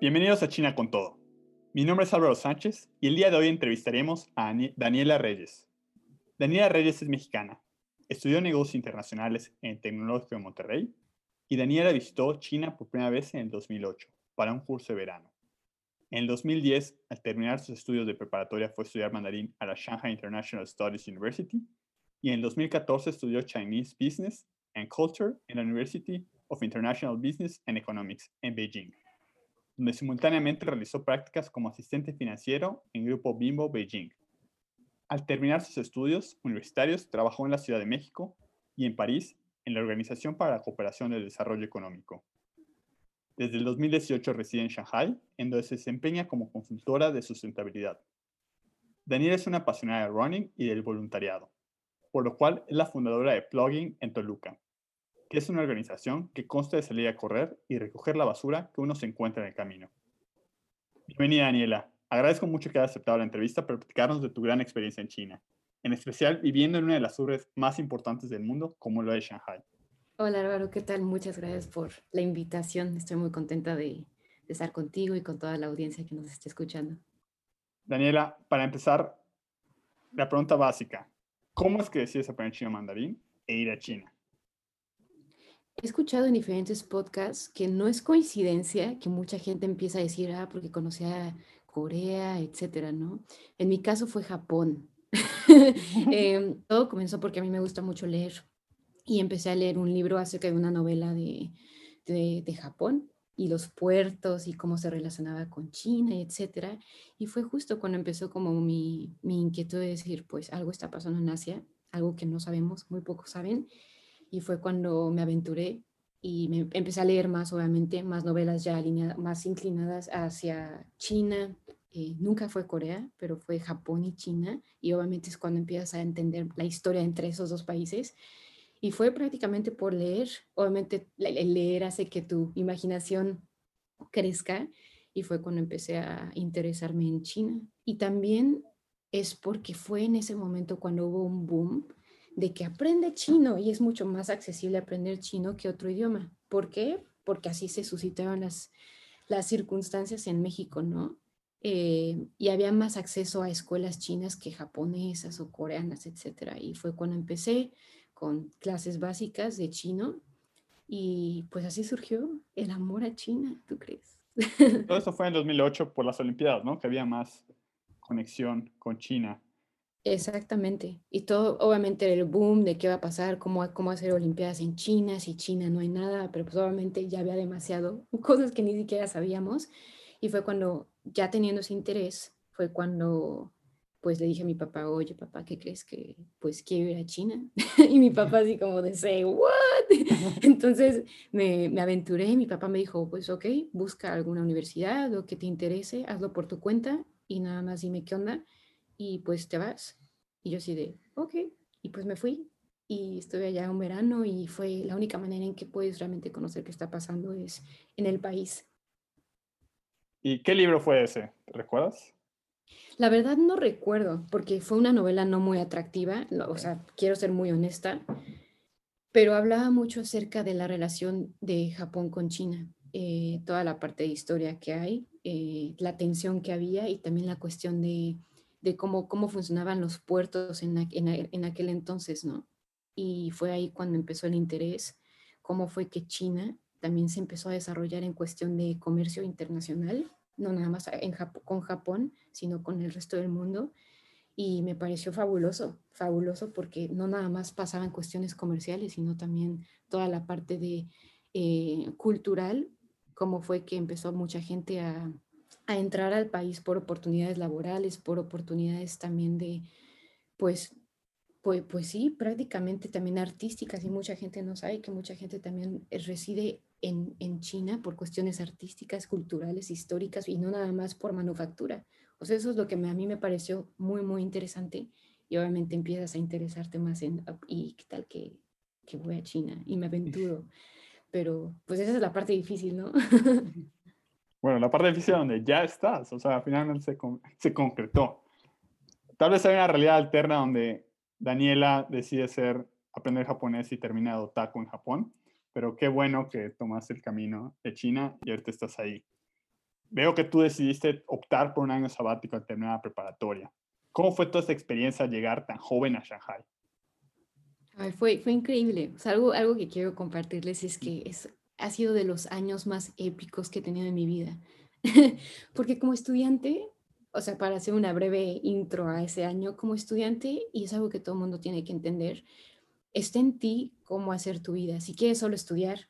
Bienvenidos a China con Todo. Mi nombre es Álvaro Sánchez y el día de hoy entrevistaremos a Daniela Reyes. Daniela Reyes es mexicana. Estudió negocios internacionales en el Tecnológico de Monterrey y Daniela visitó China por primera vez en el 2008 para un curso de verano. En el 2010, al terminar sus estudios de preparatoria, fue a estudiar mandarín a la Shanghai International Studies University y en el 2014 estudió Chinese Business and Culture en la University of International Business and Economics en Beijing, donde simultáneamente realizó prácticas como asistente financiero en Grupo Bimbo Beijing. Al terminar sus estudios universitarios, trabajó en la Ciudad de México y en París en la Organización para la Cooperación del Desarrollo Económico. Desde el 2018 reside en Shanghai, en donde se desempeña como consultora de sustentabilidad. Daniela es una apasionada de running y del voluntariado, por lo cual es la fundadora de Plugging en Toluca, que es una organización que consta de salir a correr y recoger la basura que uno se encuentra en el camino. Bienvenida, Daniela. Agradezco mucho que hayas aceptado la entrevista para platicarnos de tu gran experiencia en China, en especial viviendo en una de las urbes más importantes del mundo, como lo es Shanghai. Hola Álvaro, ¿qué tal? Muchas gracias por la invitación. Estoy muy contenta de, estar contigo y con toda la audiencia que nos esté escuchando. Daniela, para empezar, la pregunta básica. ¿Cómo es que decides aprender chino mandarín e ir a China? He escuchado en diferentes podcasts que no es coincidencia que mucha gente empieza a decir, ah, porque conocía Corea, etcétera, ¿no? En mi caso fue Japón. Em, todo comenzó porque a mí me gusta mucho leer y empecé a leer un libro acerca de una novela de, de, Japón y los puertos y cómo se relacionaba con China, etcétera. Y fue justo cuando empezó como mi, mi inquietud de decir, pues algo está pasando en Asia, algo que no sabemos, muy pocos saben. Y fue cuando me aventuré y me empecé a leer más, obviamente, más novelas ya alineadas, más inclinadas hacia China. Eh, nunca fue Corea, pero fue Japón y China. Y obviamente es cuando empiezas a entender la historia entre esos dos países. Y fue prácticamente por leer. Obviamente el leer hace que tu imaginación crezca y fue cuando empecé a interesarme en China. Y también es porque fue en ese momento cuando hubo un boom de que aprende chino y es mucho más accesible aprender chino que otro idioma. ¿Por qué? Porque así se suscitaron las, las circunstancias en México, ¿no? Eh, y había más acceso a escuelas chinas que japonesas o coreanas, etcétera. Y fue cuando empecé con clases básicas de chino y pues así surgió el amor a China, ¿tú crees? Todo eso fue en 2008 por las Olimpiadas, ¿no? Que había más conexión con China. Exactamente. Y todo, obviamente, el boom de qué va a pasar, cómo, cómo hacer Olimpiadas en China, si China no hay nada, pero pues obviamente ya había demasiado, cosas que ni siquiera sabíamos. Y fue cuando, ya teniendo ese interés, fue cuando pues le dije a mi papá, oye papá, ¿qué crees que pues quiero ir a China? y mi papá así como de, say, what? Entonces me, me aventuré y mi papá me dijo, pues ok, busca alguna universidad o que te interese, hazlo por tu cuenta y nada más dime qué onda y pues te vas. Y yo así de, ok, y pues me fui y estuve allá un verano y fue la única manera en que puedes realmente conocer qué está pasando es en el país. ¿Y qué libro fue ese? ¿Recuerdas? La verdad no recuerdo, porque fue una novela no muy atractiva, o sea, quiero ser muy honesta, pero hablaba mucho acerca de la relación de Japón con China, eh, toda la parte de historia que hay, eh, la tensión que había y también la cuestión de, cómo, cómo funcionaban los puertos en, en aquel entonces, ¿no? Y fue ahí cuando empezó el interés, cómo fue que China también se empezó a desarrollar en cuestión de comercio internacional no nada más con Japón, sino con el resto del mundo. Y me pareció fabuloso, fabuloso porque no nada más pasaban cuestiones comerciales, sino también toda la parte de eh, cultural, como fue que empezó mucha gente a, a entrar al país por oportunidades laborales, por oportunidades también de, pues, pues, pues sí, prácticamente también artísticas y mucha gente no sabe que mucha gente también reside en, en, China por cuestiones artísticas, culturales, históricas y no nada más por manufactura. O sea, eso es lo que a mí me pareció muy, muy interesante y obviamente empiezas a interesarte más en, ¿y qué tal que, que voy a China y me aventuro? Pero pues esa es la parte difícil, ¿no? Bueno, la parte difícil donde ya estás, o sea, finalmente se, se concretó. Tal vez hay una realidad alterna donde Daniela decide ser, aprender japonés y termina de otaku en Japón pero qué bueno que tomaste el camino de China y ahorita estás ahí. veo que tú decidiste optar por un año sabático al terminar la preparatoria. ¿Cómo fue toda esta experiencia llegar tan joven a Shanghai? fue, fue increíble. algo, algo que quiero compartirles es que es, ha sido de los años más épicos que he tenido en mi vida. Porque como estudiante, o sea, para hacer una breve intro a ese año, como estudiante, y es algo que todo el mundo tiene que entender, está en ti cómo hacer tu vida. Si quieres solo estudiar,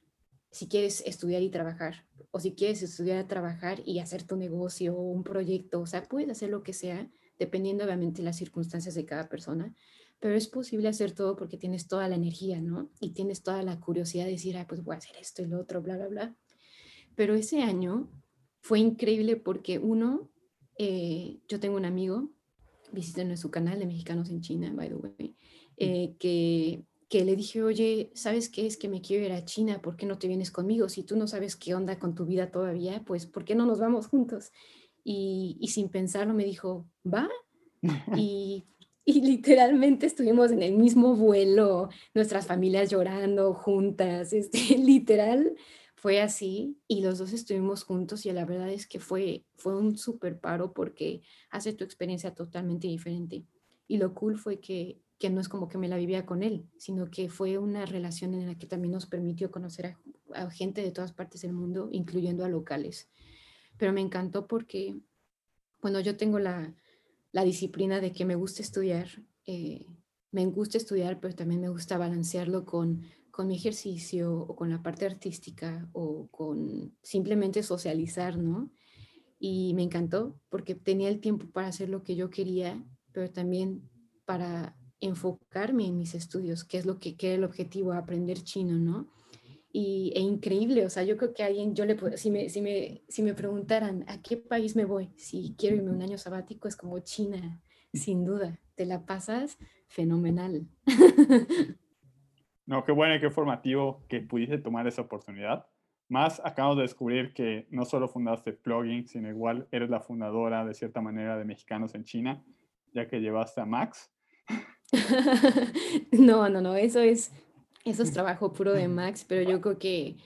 si quieres estudiar y trabajar, o si quieres estudiar, trabajar y hacer tu negocio o un proyecto, o sea, puedes hacer lo que sea, dependiendo obviamente de las circunstancias de cada persona, pero es posible hacer todo porque tienes toda la energía, ¿no? Y tienes toda la curiosidad de decir, ah, pues voy a hacer esto y lo otro, bla, bla, bla. Pero ese año fue increíble porque uno, eh, yo tengo un amigo, visiten su canal de Mexicanos en China, by the way, eh, que, que le dije, oye, ¿sabes qué es que me quiero ir a China? ¿Por qué no te vienes conmigo? Si tú no sabes qué onda con tu vida todavía, pues ¿por qué no nos vamos juntos? Y, y sin pensarlo me dijo, va. y y literalmente estuvimos en el mismo vuelo, nuestras familias llorando juntas, este, literal fue así y los dos estuvimos juntos y la verdad es que fue, fue un súper paro porque hace tu experiencia totalmente diferente. Y lo cool fue que, que no es como que me la vivía con él, sino que fue una relación en la que también nos permitió conocer a, a gente de todas partes del mundo, incluyendo a locales. Pero me encantó porque, bueno, yo tengo la, la disciplina de que me gusta estudiar. Eh, me gusta estudiar, pero también me gusta balancearlo con, con mi ejercicio o con la parte artística o con simplemente socializar, ¿no? Y me encantó porque tenía el tiempo para hacer lo que yo quería, pero también para enfocarme en mis estudios, que es lo que, que era el objetivo, aprender chino, ¿no? Y, e increíble, o sea, yo creo que alguien, yo le si me, si, me, si me preguntaran a qué país me voy, si quiero irme un año sabático, es como China, sin duda, te la pasas fenomenal. No, qué bueno y qué formativo que pudiste tomar esa oportunidad. Más acabamos de descubrir que no solo fundaste Plugin, sino igual eres la fundadora de cierta manera de Mexicanos en China, ya que llevaste a Max. no, no, no, eso es eso es trabajo puro de Max, pero yo creo que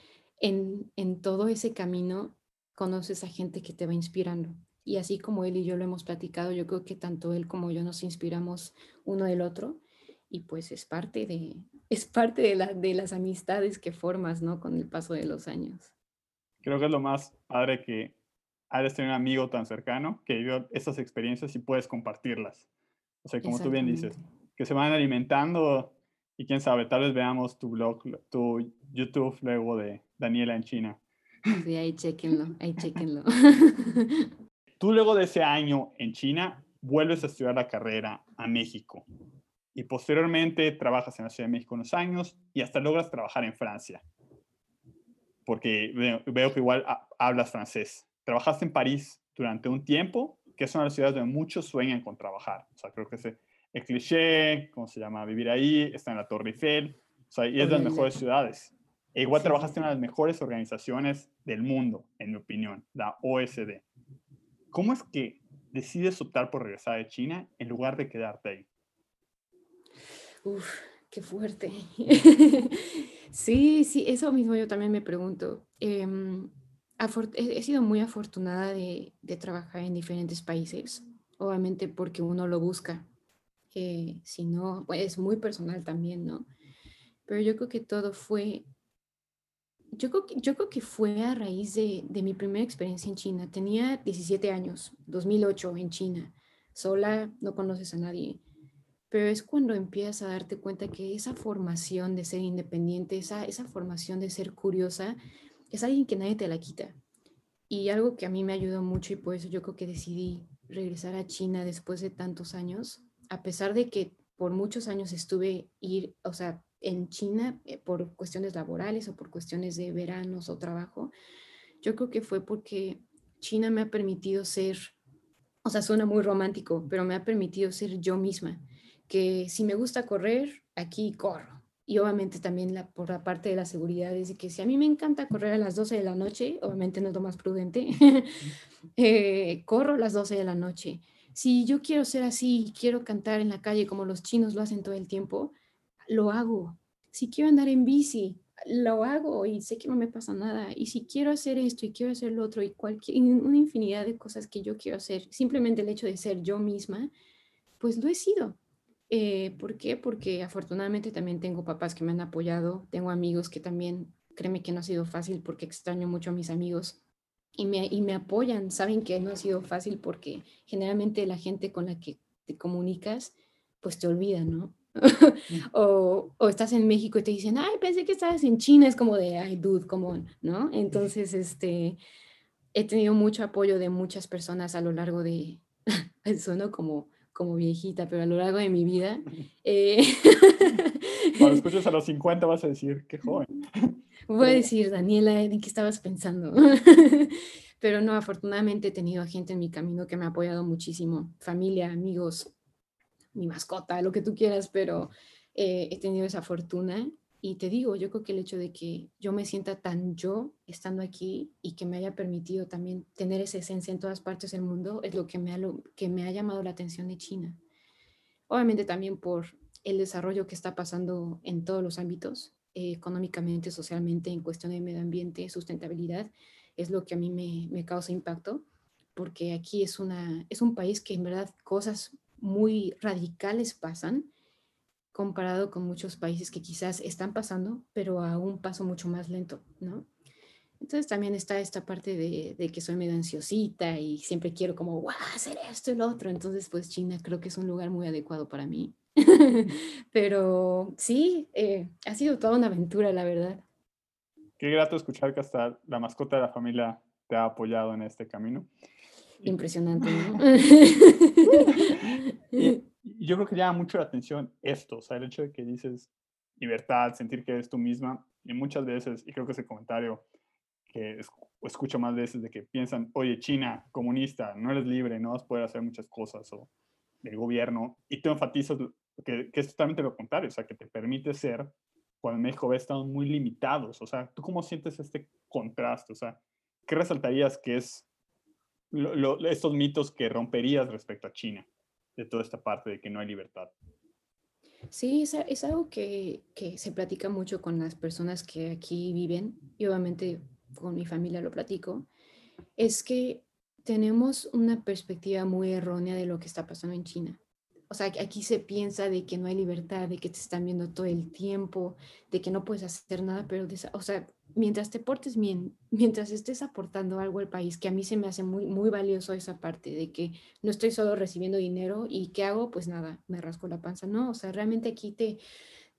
en, en todo ese camino conoces a gente que te va inspirando. Y así como él y yo lo hemos platicado, yo creo que tanto él como yo nos inspiramos uno del otro y pues es parte de, es parte de, la, de las amistades que formas, ¿no? Con el paso de los años. Creo que es lo más padre que hayas tenido un amigo tan cercano que vivió esas experiencias y puedes compartirlas. O sea, como tú bien dices, que se van alimentando y quién sabe, tal vez veamos tu blog, tu YouTube luego de Daniela en China. Sí, ahí chequenlo, ahí chequenlo. Tú luego de ese año en China vuelves a estudiar la carrera a México y posteriormente trabajas en la Ciudad de México unos años y hasta logras trabajar en Francia. Porque veo, que igual hablas francés. Trabajaste en París durante un tiempo, que es una de las ciudades donde muchos sueñan con trabajar. O sea, creo que se, el cliché, ¿cómo se llama? Vivir ahí, está en la Torre Eiffel, o sea, y es de las mejores ciudades. E igual trabajaste en una de las mejores organizaciones del mundo, en mi opinión, la OSD. ¿Cómo es que decides optar por regresar de China en lugar de quedarte ahí? Uf, qué fuerte. sí, sí, eso mismo yo también me pregunto. Em, he, sido muy afortunada de, de trabajar en diferentes países, obviamente porque uno lo busca que si no, pues es muy personal también, ¿no? Pero yo creo que todo fue, yo creo que, yo creo que fue a raíz de, de mi primera experiencia en China. Tenía 17 años, 2008 en China, sola, no conoces a nadie. Pero es cuando empiezas a darte cuenta que esa formación de ser independiente, esa, esa formación de ser curiosa, es alguien que nadie te la quita. Y algo que a mí me ayudó mucho y por eso yo creo que decidí regresar a China después de tantos años, a pesar de que por muchos años estuve ir, o sea, en China eh, por cuestiones laborales o por cuestiones de veranos o trabajo, yo creo que fue porque China me ha permitido ser, o sea, suena muy romántico, pero me ha permitido ser yo misma, que si me gusta correr, aquí corro. Y obviamente también por la parte de la seguridad es que si a mí me encanta correr a las 12 de la noche, obviamente no es lo más prudente, eh, corro a las 12 de la noche si yo quiero ser así, quiero cantar en la calle como los chinos lo hacen todo el tiempo, lo hago. Si quiero andar en bici, lo hago y sé que no me pasa nada. Y si quiero hacer esto y quiero hacer lo otro y cualquier, una infinidad de cosas que yo quiero hacer, simplemente el hecho de ser yo misma, pues lo he sido. Eh, ¿Por qué? Porque afortunadamente también tengo papás que me han apoyado, tengo amigos que también, créeme que no ha sido fácil porque extraño mucho a mis amigos y me, y me apoyan, saben que no ha sido fácil porque generalmente la gente con la que te comunicas, pues te olvida, ¿no? o, o, estás en México y te dicen, ay, pensé que estabas en China, es como de, ay, dude, como, ¿no? Entonces, este, he tenido mucho apoyo de muchas personas a lo largo de, sueno como, como viejita, pero a lo largo de mi vida. Eh, Cuando escuches a los 50 vas a decir, qué joven. Voy a decir, Daniela, ¿en qué estabas pensando? pero no, afortunadamente he tenido gente en mi camino que me ha apoyado muchísimo, familia, amigos, mi mascota, lo que tú quieras, pero eh, he tenido esa fortuna y te digo, yo creo que el hecho de que yo me sienta tan yo estando aquí y que me haya permitido también tener esa esencia en todas partes del mundo es lo que me ha, que me ha llamado la atención de China. Obviamente también por el desarrollo que está pasando en todos los ámbitos, eh, económicamente, socialmente, en cuestión de medio ambiente, sustentabilidad, es lo que a mí me, me causa impacto, porque aquí es, una, es un país que en verdad cosas muy radicales pasan comparado con muchos países que quizás están pasando, pero a un paso mucho más lento, ¿no? Entonces también está esta parte de, que soy medio ansiosita y siempre quiero como, ¡guau! hacer esto y lo otro. Entonces, pues China creo que es un lugar muy adecuado para mí. pero sí, eh, ha sido toda una aventura, la verdad. Qué grato escuchar que hasta la mascota de la familia te ha apoyado en este camino. Impresionante, ¿no? y, yo creo que llama mucho la atención esto, o sea, el hecho de que dices libertad, sentir que eres tú misma, y muchas veces, y creo que ese comentario que escucho más veces de que piensan, oye, China, comunista, no eres libre, no vas a poder hacer muchas cosas, o del gobierno, y tú enfatizas que, que es totalmente lo contrario, o sea, que te permite ser, cuando en México ves, estamos muy limitados, o sea, ¿tú cómo sientes este contraste? O sea, ¿qué resaltarías que es estos mitos que romperías respecto a China, de toda esta parte de que no hay libertad. Sí, es, es algo que, que, se platica mucho con las personas que aquí viven, y obviamente con mi familia lo platico, es que tenemos una perspectiva muy errónea de lo que está pasando en China. O sea, aquí se piensa de que no hay libertad, de que te están viendo todo el tiempo, de que no puedes hacer nada, pero, o sea, mientras te portes bien, mientras estés aportando algo al país, que a mí se me hace muy, muy valioso esa parte de que no estoy solo recibiendo dinero y ¿qué hago? Pues nada, me rasco la panza. No, o sea, realmente aquí te,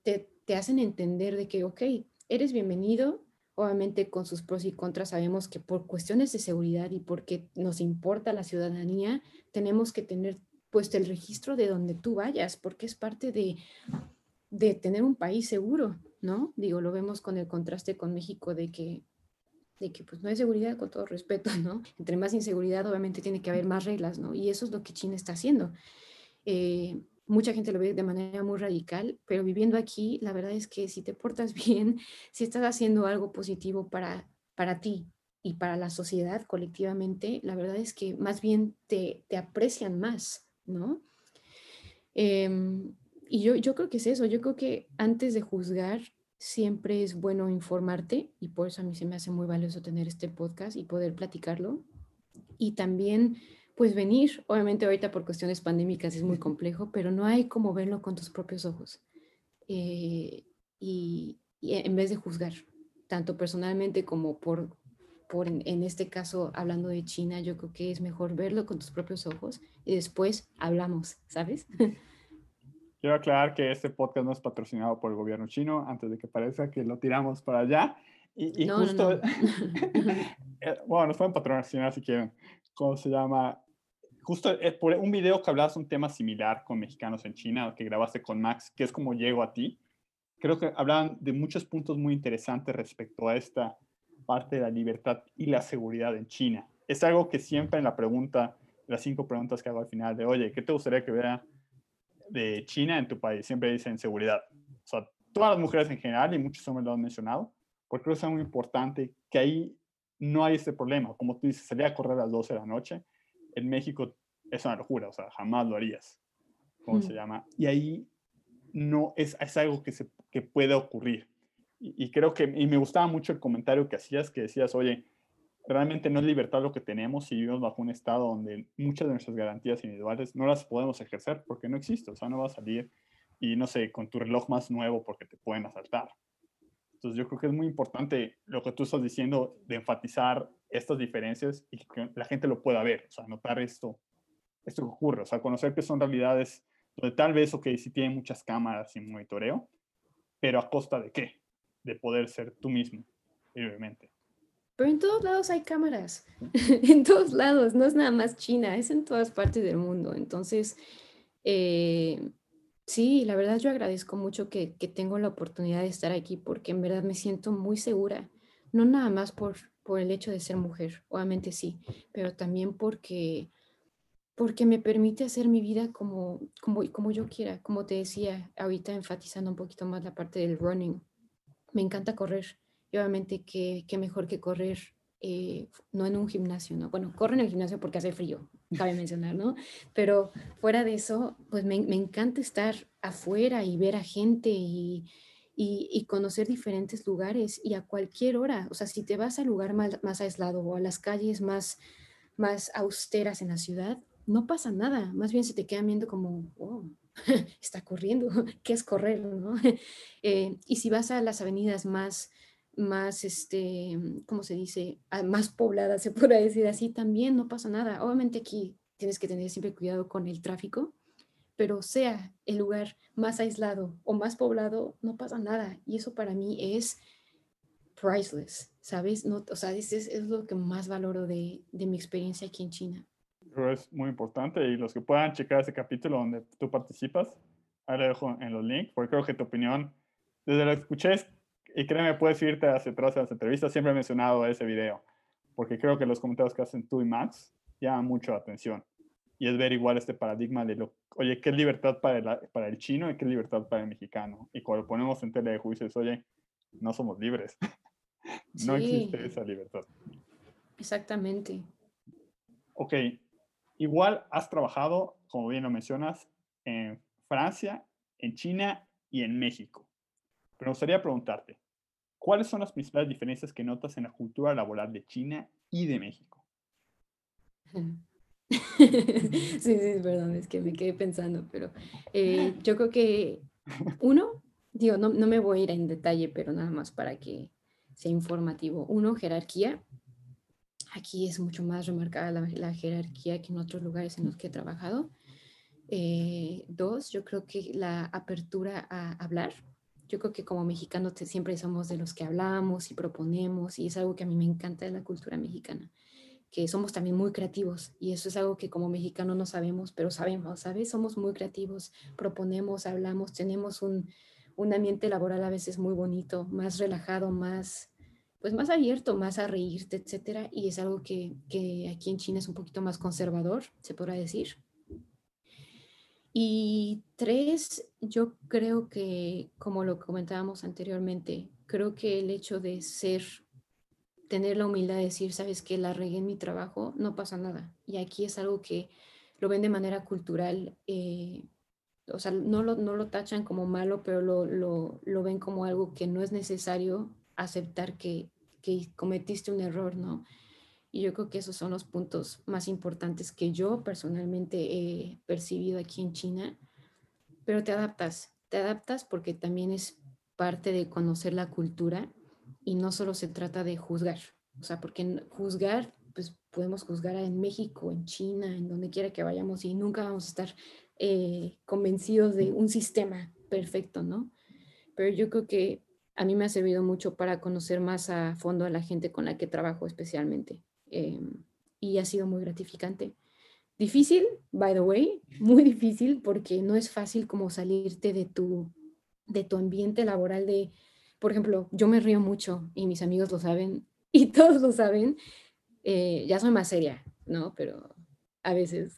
te, te hacen entender de que, ok, eres bienvenido, obviamente con sus pros y contras sabemos que por cuestiones de seguridad y porque nos importa la ciudadanía, tenemos que tener puesto el registro de donde tú vayas, porque es parte de, de tener un país seguro. ¿no? Digo, lo vemos con el contraste con México de que, de que pues no hay seguridad con todo respeto, ¿no? Entre más inseguridad obviamente tiene que haber más reglas, ¿no? Y eso es lo que China está haciendo. Eh, mucha gente lo ve de manera muy radical, pero viviendo aquí, la verdad es que si te portas bien, si estás haciendo algo positivo para, para ti y para la sociedad colectivamente, la verdad es que más bien te, te aprecian más, ¿no? Em, y yo, yo creo que es eso, yo creo que antes de juzgar siempre es bueno informarte y por eso a mí se me hace muy valioso tener este podcast y poder platicarlo. Y también pues venir, obviamente ahorita por cuestiones pandémicas es muy complejo, pero no hay como verlo con tus propios ojos. Eh, y, en vez de juzgar, tanto personalmente como por, por en, este caso hablando de China, yo creo que es mejor verlo con tus propios ojos y después hablamos, ¿sabes? Quiero aclarar que este podcast no es patrocinado por el gobierno chino, antes de que parezca que lo tiramos para allá. Y, justo, eh, bueno, nos pueden patrocinar si quieren. ¿Cómo se llama? Justo eh, por un video que hablabas un tema similar con mexicanos en China, que grabaste con Max, que es como llego a ti. Creo que hablaban de muchos puntos muy interesantes respecto a esta parte de la libertad y la seguridad en China. Es algo que siempre en la pregunta, las cinco preguntas que hago al final de, oye, ¿qué te gustaría que vea de China en tu país, siempre dicen seguridad. O sea, todas las mujeres en general y muchos hombres lo han mencionado, porque creo que es muy importante que ahí no hay este problema. Como tú dices, salir a correr a las 12 de la noche, en México es una locura, o sea, jamás lo harías. ¿Cómo se llama? Y ahí no es, es algo que, se, que puede ocurrir. Y, creo que, y me gustaba mucho el comentario que hacías, que decías, oye, realmente no es libertad lo que tenemos si vivimos bajo un estado donde muchas de nuestras garantías individuales no las podemos ejercer porque no existe, o sea, no va a salir y no sé, con tu reloj más nuevo porque te pueden asaltar. Entonces yo creo que es muy importante lo que tú estás diciendo de enfatizar estas diferencias y que la gente lo pueda ver, o sea, notar esto, esto que ocurre, o sea, conocer que son realidades donde tal vez, ok, sí tienen muchas cámaras y monitoreo, pero a costa de qué? De poder ser tú mismo, libremente. Pero en todos lados hay cámaras, en todos lados, no es nada más China, es en todas partes del mundo. Entonces, eh, Sí, la verdad yo agradezco mucho que, tengo la oportunidad de estar aquí porque en verdad me siento muy segura, no nada más por, por el hecho de ser mujer, obviamente sí, pero también porque, porque me permite hacer mi vida como, como, como yo quiera, como te decía, ahorita enfatizando un poquito más la parte del running. Me encanta correr y obviamente qué, qué mejor que correr eh, no en un gimnasio, ¿no? Bueno, corro en el gimnasio porque hace frío, cabe mencionar, ¿no? Pero fuera de eso, pues me, me encanta estar afuera y ver a gente y, y, conocer diferentes lugares y a cualquier hora. O sea, si te vas al lugar más, más aislado o a las calles más, más austeras en la ciudad, no pasa nada. Más bien se te quedan viendo como, oh, está corriendo, ¿qué es correr? ¿no? Eh, y si vas a las avenidas más más, este, ¿cómo se dice? Ah, más poblada, se puede decir así, también no pasa nada. Obviamente aquí tienes que tener siempre cuidado con el tráfico, pero sea el lugar más aislado o más poblado, no pasa nada. Y eso para mí es priceless, ¿sabes? No, o sea, es, es, lo que más valoro de, de, mi experiencia aquí en China. Es muy importante y los que puedan checar ese capítulo donde tú participas, ahí lo dejo en los links, porque creo que tu opinión, desde lo que escuché, y créeme, puedes irte hacia atrás a las entrevistas, siempre he mencionado ese video, porque creo que los comentarios que hacen tú y Max llaman mucho la atención. Y es ver igual este paradigma de lo, oye, ¿qué es libertad para el, para el chino y qué es libertad para el mexicano? Y cuando ponemos en tele de juicios, oye, no somos libres. no existe esa libertad. Exactamente. Ok, igual has trabajado, como bien lo mencionas, en Francia, en China y en México. Pero me gustaría preguntarte, ¿Cuáles son las principales diferencias que notas en la cultura laboral de China y de México? Sí, sí, perdón, es que me quedé pensando, pero eh, yo creo que uno, digo, no, no me voy a ir en detalle, pero nada más para que sea informativo. Uno, jerarquía. Aquí es mucho más remarcada la, jerarquía que en otros lugares en los que he trabajado. Eh, dos, yo creo que la apertura a hablar yo creo que como mexicanos siempre somos de los que hablamos y proponemos y es algo que a mí me encanta de la cultura mexicana, que somos también muy creativos y eso es algo que como mexicanos no sabemos, pero sabemos, ¿sabes? Somos muy creativos, proponemos, hablamos, tenemos un, un ambiente laboral a veces muy bonito, más relajado, más pues más abierto, más a reírte, etcétera, y es algo que, que aquí en China es un poquito más conservador, se podrá decir. Y tres, yo creo que, como lo comentábamos anteriormente, creo que el hecho de ser, tener la humildad de decir, sabes que la regué en mi trabajo, no pasa nada. Y aquí es algo que lo ven de manera cultural, eh, o sea, no lo, no lo tachan como malo, pero lo, lo, lo, ven como algo que no es necesario aceptar que, que cometiste un error, ¿no? Y yo creo que esos son los puntos más importantes que yo personalmente he percibido aquí en China. Pero te adaptas, te adaptas porque también es parte de conocer la cultura y no solo se trata de juzgar. O sea, porque juzgar, pues podemos juzgar en México, en China, en donde quiera que vayamos y nunca vamos a estar eh, convencidos de un sistema perfecto, ¿no? Pero yo creo que a mí me ha servido mucho para conocer más a fondo a la gente con la que trabajo especialmente. Em, y ha sido muy gratificante. Difícil, by the way, muy difícil porque no es fácil como salirte de tu, de tu ambiente laboral de, por ejemplo, yo me río mucho y mis amigos lo saben y todos lo saben. Eh, ya soy más seria, ¿no? Pero a veces.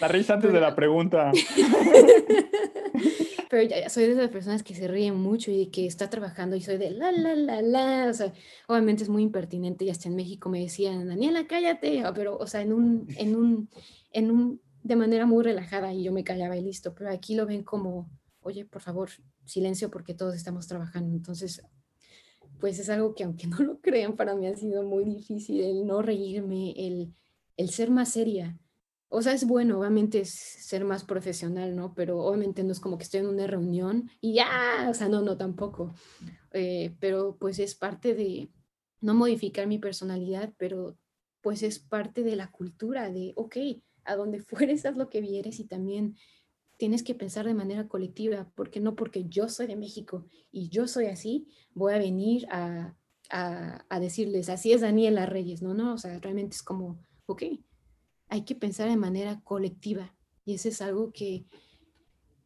La risa antes de la pregunta. pero ya, soy de esas personas que se ríen mucho y que está trabajando y soy de la, la, la, la, o sea, obviamente es muy impertinente y hasta en México me decían, Daniela, cállate, pero, o sea, en un, en un, en un, de manera muy relajada y yo me callaba y listo, pero aquí lo ven como, oye, por favor, silencio porque todos estamos trabajando, entonces pues es algo que aunque no lo crean, para mí ha sido muy difícil el no reírme, el, el ser más seria. O sea, es bueno, obviamente, es ser más profesional, ¿no? Pero obviamente no es como que estoy en una reunión y ya, o sea, no, no, tampoco. Eh, pero pues es parte de no modificar mi personalidad, pero pues es parte de la cultura de, ok, a donde fueres, haz lo que vieres y también tienes que pensar de manera colectiva, porque no porque yo soy de México y yo soy así, voy a venir a, a, decirles, así es Daniela Reyes, no, no, o sea, realmente es como, ok, hay que pensar de manera colectiva y eso es algo que,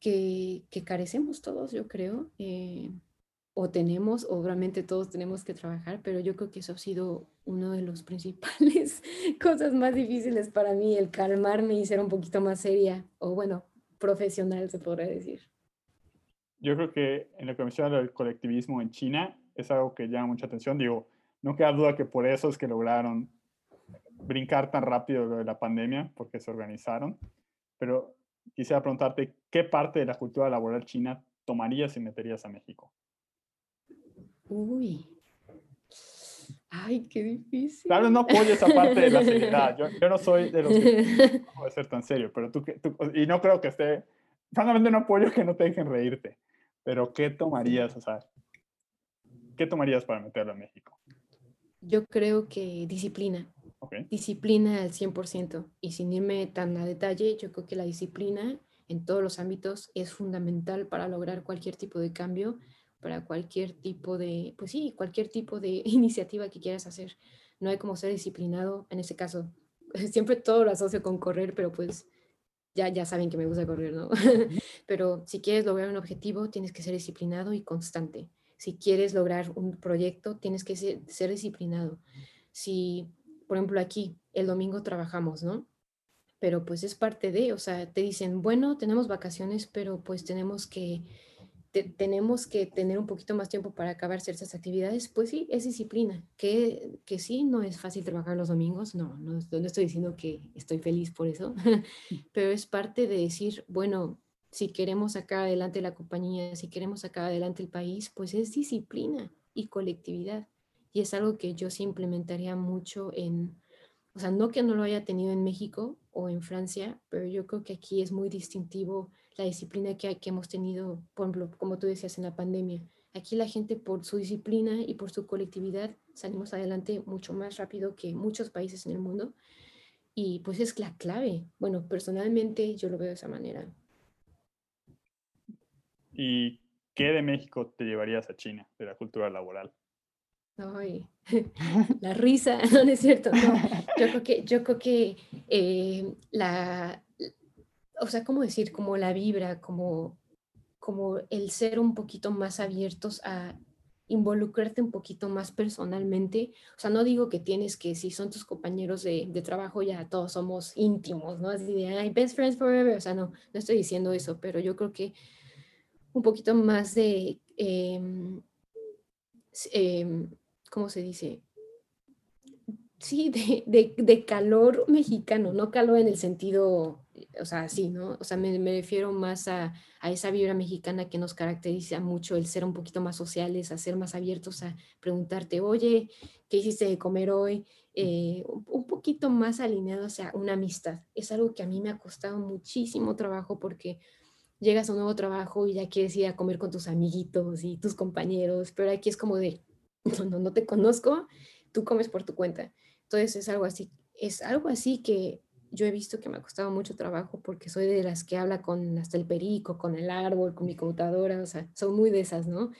que, carecemos todos, yo creo, eh, o tenemos, o realmente todos tenemos que trabajar, pero yo creo que eso ha sido uno de los principales cosas más difíciles para mí, el calmarme y ser un poquito más seria, o bueno, profesional, se podría decir. Yo creo que en lo que menciona del colectivismo en China es algo que llama mucha atención. Digo, no queda duda que por eso es que lograron brincar tan rápido lo de la pandemia, porque se organizaron. Pero quisiera preguntarte, ¿qué parte de la cultura laboral china tomarías y meterías a México? Uy. Ay, qué difícil. Tal vez no apoyo esa parte de la seriedad. Yo, yo no soy de los que no puede ser tan serio, pero tú, tú, y no creo que esté, francamente no apoyo que no te dejen reírte, pero ¿qué tomarías, o sea, qué tomarías para meterlo a México? Yo creo que disciplina. Disciplina al 100%. Y sin irme tan a detalle, yo creo que la disciplina en todos los ámbitos es fundamental para lograr cualquier tipo de cambio para cualquier tipo de, pues sí, cualquier tipo de iniciativa que quieras hacer. No hay como ser disciplinado, en ese caso, siempre todo lo asocio con correr, pero pues ya, ya saben que me gusta correr, ¿no? pero si quieres lograr un objetivo, tienes que ser disciplinado y constante. Si quieres lograr un proyecto, tienes que ser, ser disciplinado. Si, por ejemplo, aquí el domingo trabajamos, ¿no? Pero pues es parte de, o sea, te dicen, bueno, tenemos vacaciones, pero pues tenemos que tenemos que tener un poquito más tiempo para acabar ciertas actividades, pues sí, es disciplina, que, que sí, no es fácil trabajar los domingos, no, no, no estoy diciendo que estoy feliz por eso, pero es parte de decir, bueno, si queremos sacar adelante la compañía, si queremos sacar adelante el país, pues es disciplina y colectividad. Y es algo que yo sí implementaría mucho en, o sea, no que no lo haya tenido en México o en Francia, pero yo creo que aquí es muy distintivo la disciplina que, que hemos tenido, por ejemplo, como tú decías, en la pandemia. Aquí la gente por su disciplina y por su colectividad salimos adelante mucho más rápido que muchos países en el mundo. Y pues es la clave. Bueno, personalmente yo lo veo de esa manera. ¿Y qué de México te llevarías a China, de la cultura laboral? Ay, la risa, no, es cierto. Yo creo que, yo creo que eh, la, o sea, ¿cómo decir? Como la vibra, como, como el ser un poquito más abiertos a involucrarte un poquito más personalmente. O sea, no digo que tienes que, si son tus compañeros de, trabajo, ya todos somos íntimos, ¿no? Así de, ay, best friends forever. O sea, no, no estoy diciendo eso, pero yo creo que un poquito más de, eh, eh, ¿cómo se dice? Sí, de, calor mexicano, no calor en el sentido o sea, sí, ¿no? O sea, me, refiero más a, esa vibra mexicana que nos caracteriza mucho, el ser un poquito más sociales, a ser más abiertos a preguntarte, oye, ¿qué hiciste de comer hoy? Eh, un poquito más alineado sea, una amistad. Es algo que a mí me ha costado muchísimo trabajo porque llegas a un nuevo trabajo y ya quieres ir a comer con tus amiguitos y tus compañeros, pero aquí es como de, no, no, no te conozco, tú comes por tu cuenta. Entonces es algo así, es algo así que yo he visto que me ha costado mucho trabajo porque soy de las que habla con hasta el perico, con el árbol, con mi computadora, o sea, son muy de esas, ¿no?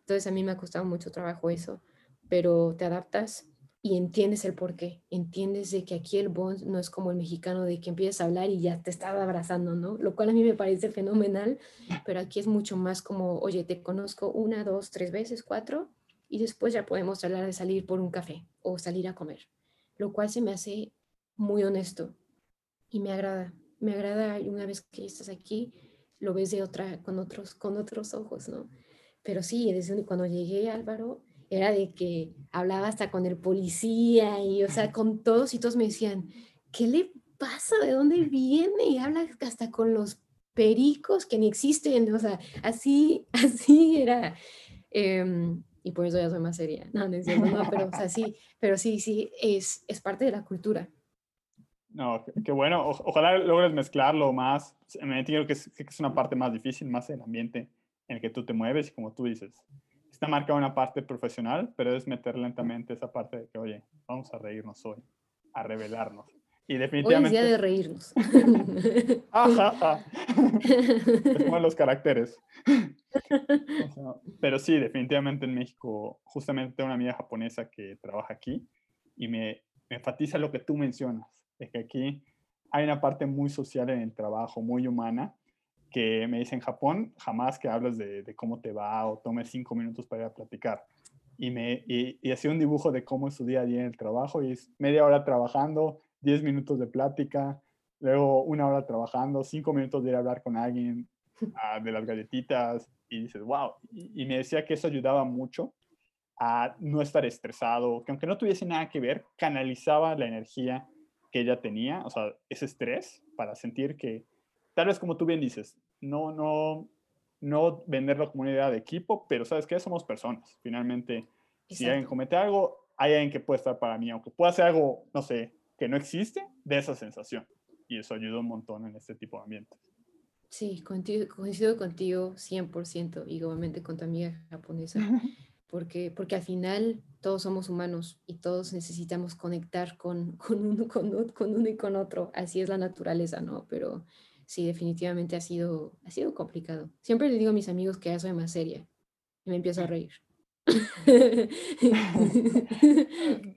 Entonces a mí me ha costado mucho trabajo eso, pero te adaptas y entiendes el por qué, entiendes de que aquí el bond no es como el mexicano de que empiezas a hablar y ya te está abrazando, ¿no? Lo cual a mí me parece fenomenal, pero aquí es mucho más como, oye, te conozco una, dos, tres veces, cuatro, y después ya podemos hablar de salir por un café o salir a comer, lo cual se me hace muy honesto, y me agrada, me agrada una vez que estás aquí lo ves de otra, con otros, con otros ojos, ¿no? Pero sí, desde cuando llegué Álvaro, era de que hablaba hasta con el policía y, o sea, con todos y todos me decían, ¿qué le pasa? ¿De dónde viene? Y habla hasta con los pericos que ni existen, o sea, así, así era. Em, y por eso ya soy más seria. No, es cierto, no, pero, o sea, sí, pero sí, sí, es, es parte de la cultura. No, qué bueno. ojalá logres mezclarlo más. Me entiendo que es, que es una parte más difícil, más el ambiente en el que tú te mueves y como tú dices, está marcada una parte profesional, pero es meter lentamente esa parte de que, oye, vamos a reírnos hoy, a revelarnos. Y definitivamente... Hoy es día de reírnos. Ajá, Es como los caracteres. pero sí, definitivamente en México, justamente tengo una amiga japonesa que trabaja aquí y me, me enfatiza lo que tú mencionas, de que aquí hay una parte muy social en el trabajo, muy humana, que me dice en Japón, jamás que hables de, de, cómo te va o tomes cinco minutos para ir a platicar. Y, me, y, y hacía un dibujo de cómo es su día a día en el trabajo y es media hora trabajando, diez minutos de plática, luego una hora trabajando, cinco minutos de ir a hablar con alguien uh, de las galletitas y dices, wow. Y, y, me decía que eso ayudaba mucho a no estar estresado, que aunque no tuviese nada que ver, canalizaba la energía que ella tenía, o sea, ese estrés para sentir que tal vez como tú bien dices, no, no, no venderlo como una idea de equipo, pero sabes que somos personas. Finalmente, Exacto. si alguien comete algo, hay alguien que puede estar para mí, aunque pueda hacer algo, no sé, que no existe, de esa sensación. Y eso ayuda un montón en este tipo de ambientes. Sí, coincido, coincido contigo 100% y obviamente con tu amiga japonesa, porque, porque al final todos somos humanos y todos necesitamos conectar con, con, uno, con, con uno y con otro. Así es la naturaleza, ¿no? Pero sí, definitivamente ha sido, ha sido complicado. Siempre le digo a mis amigos que ya soy más seria y me empiezo a reír.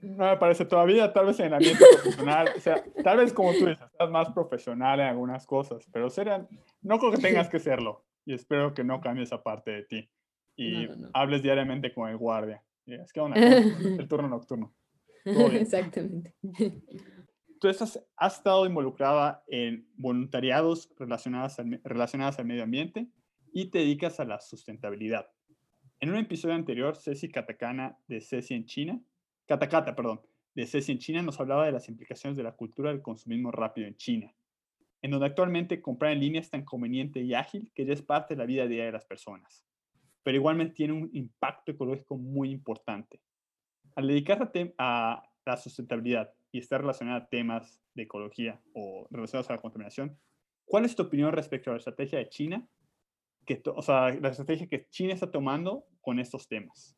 No me parece todavía, tal vez en el ambiente profesional, o sea, tal vez como tú dices, estás más profesional en algunas cosas, pero sería, no creo que tengas que serlo y espero que no cambie esa parte de ti y no, no, no. hables diariamente con el guardia. Es que una, el turno nocturno. Exactamente tú estás, has estado involucrada en voluntariados relacionados al, relacionados al medio ambiente y te dedicas a la sustentabilidad. En un episodio anterior, Ceci Katakana de Ceci en China, Katakata, perdón, de Ceci en China nos hablaba de las implicaciones de la cultura del consumismo rápido en China, en donde actualmente comprar en línea es tan conveniente y ágil que ya es parte de la vida diaria de las personas, pero igualmente tiene un impacto ecológico muy importante. Al dedicarte a la sustentabilidad y está relacionada a temas de ecología o relacionados a la contaminación, ¿cuál es tu opinión respecto a la estrategia de China? Que o sea, la estrategia que China está tomando con estos temas.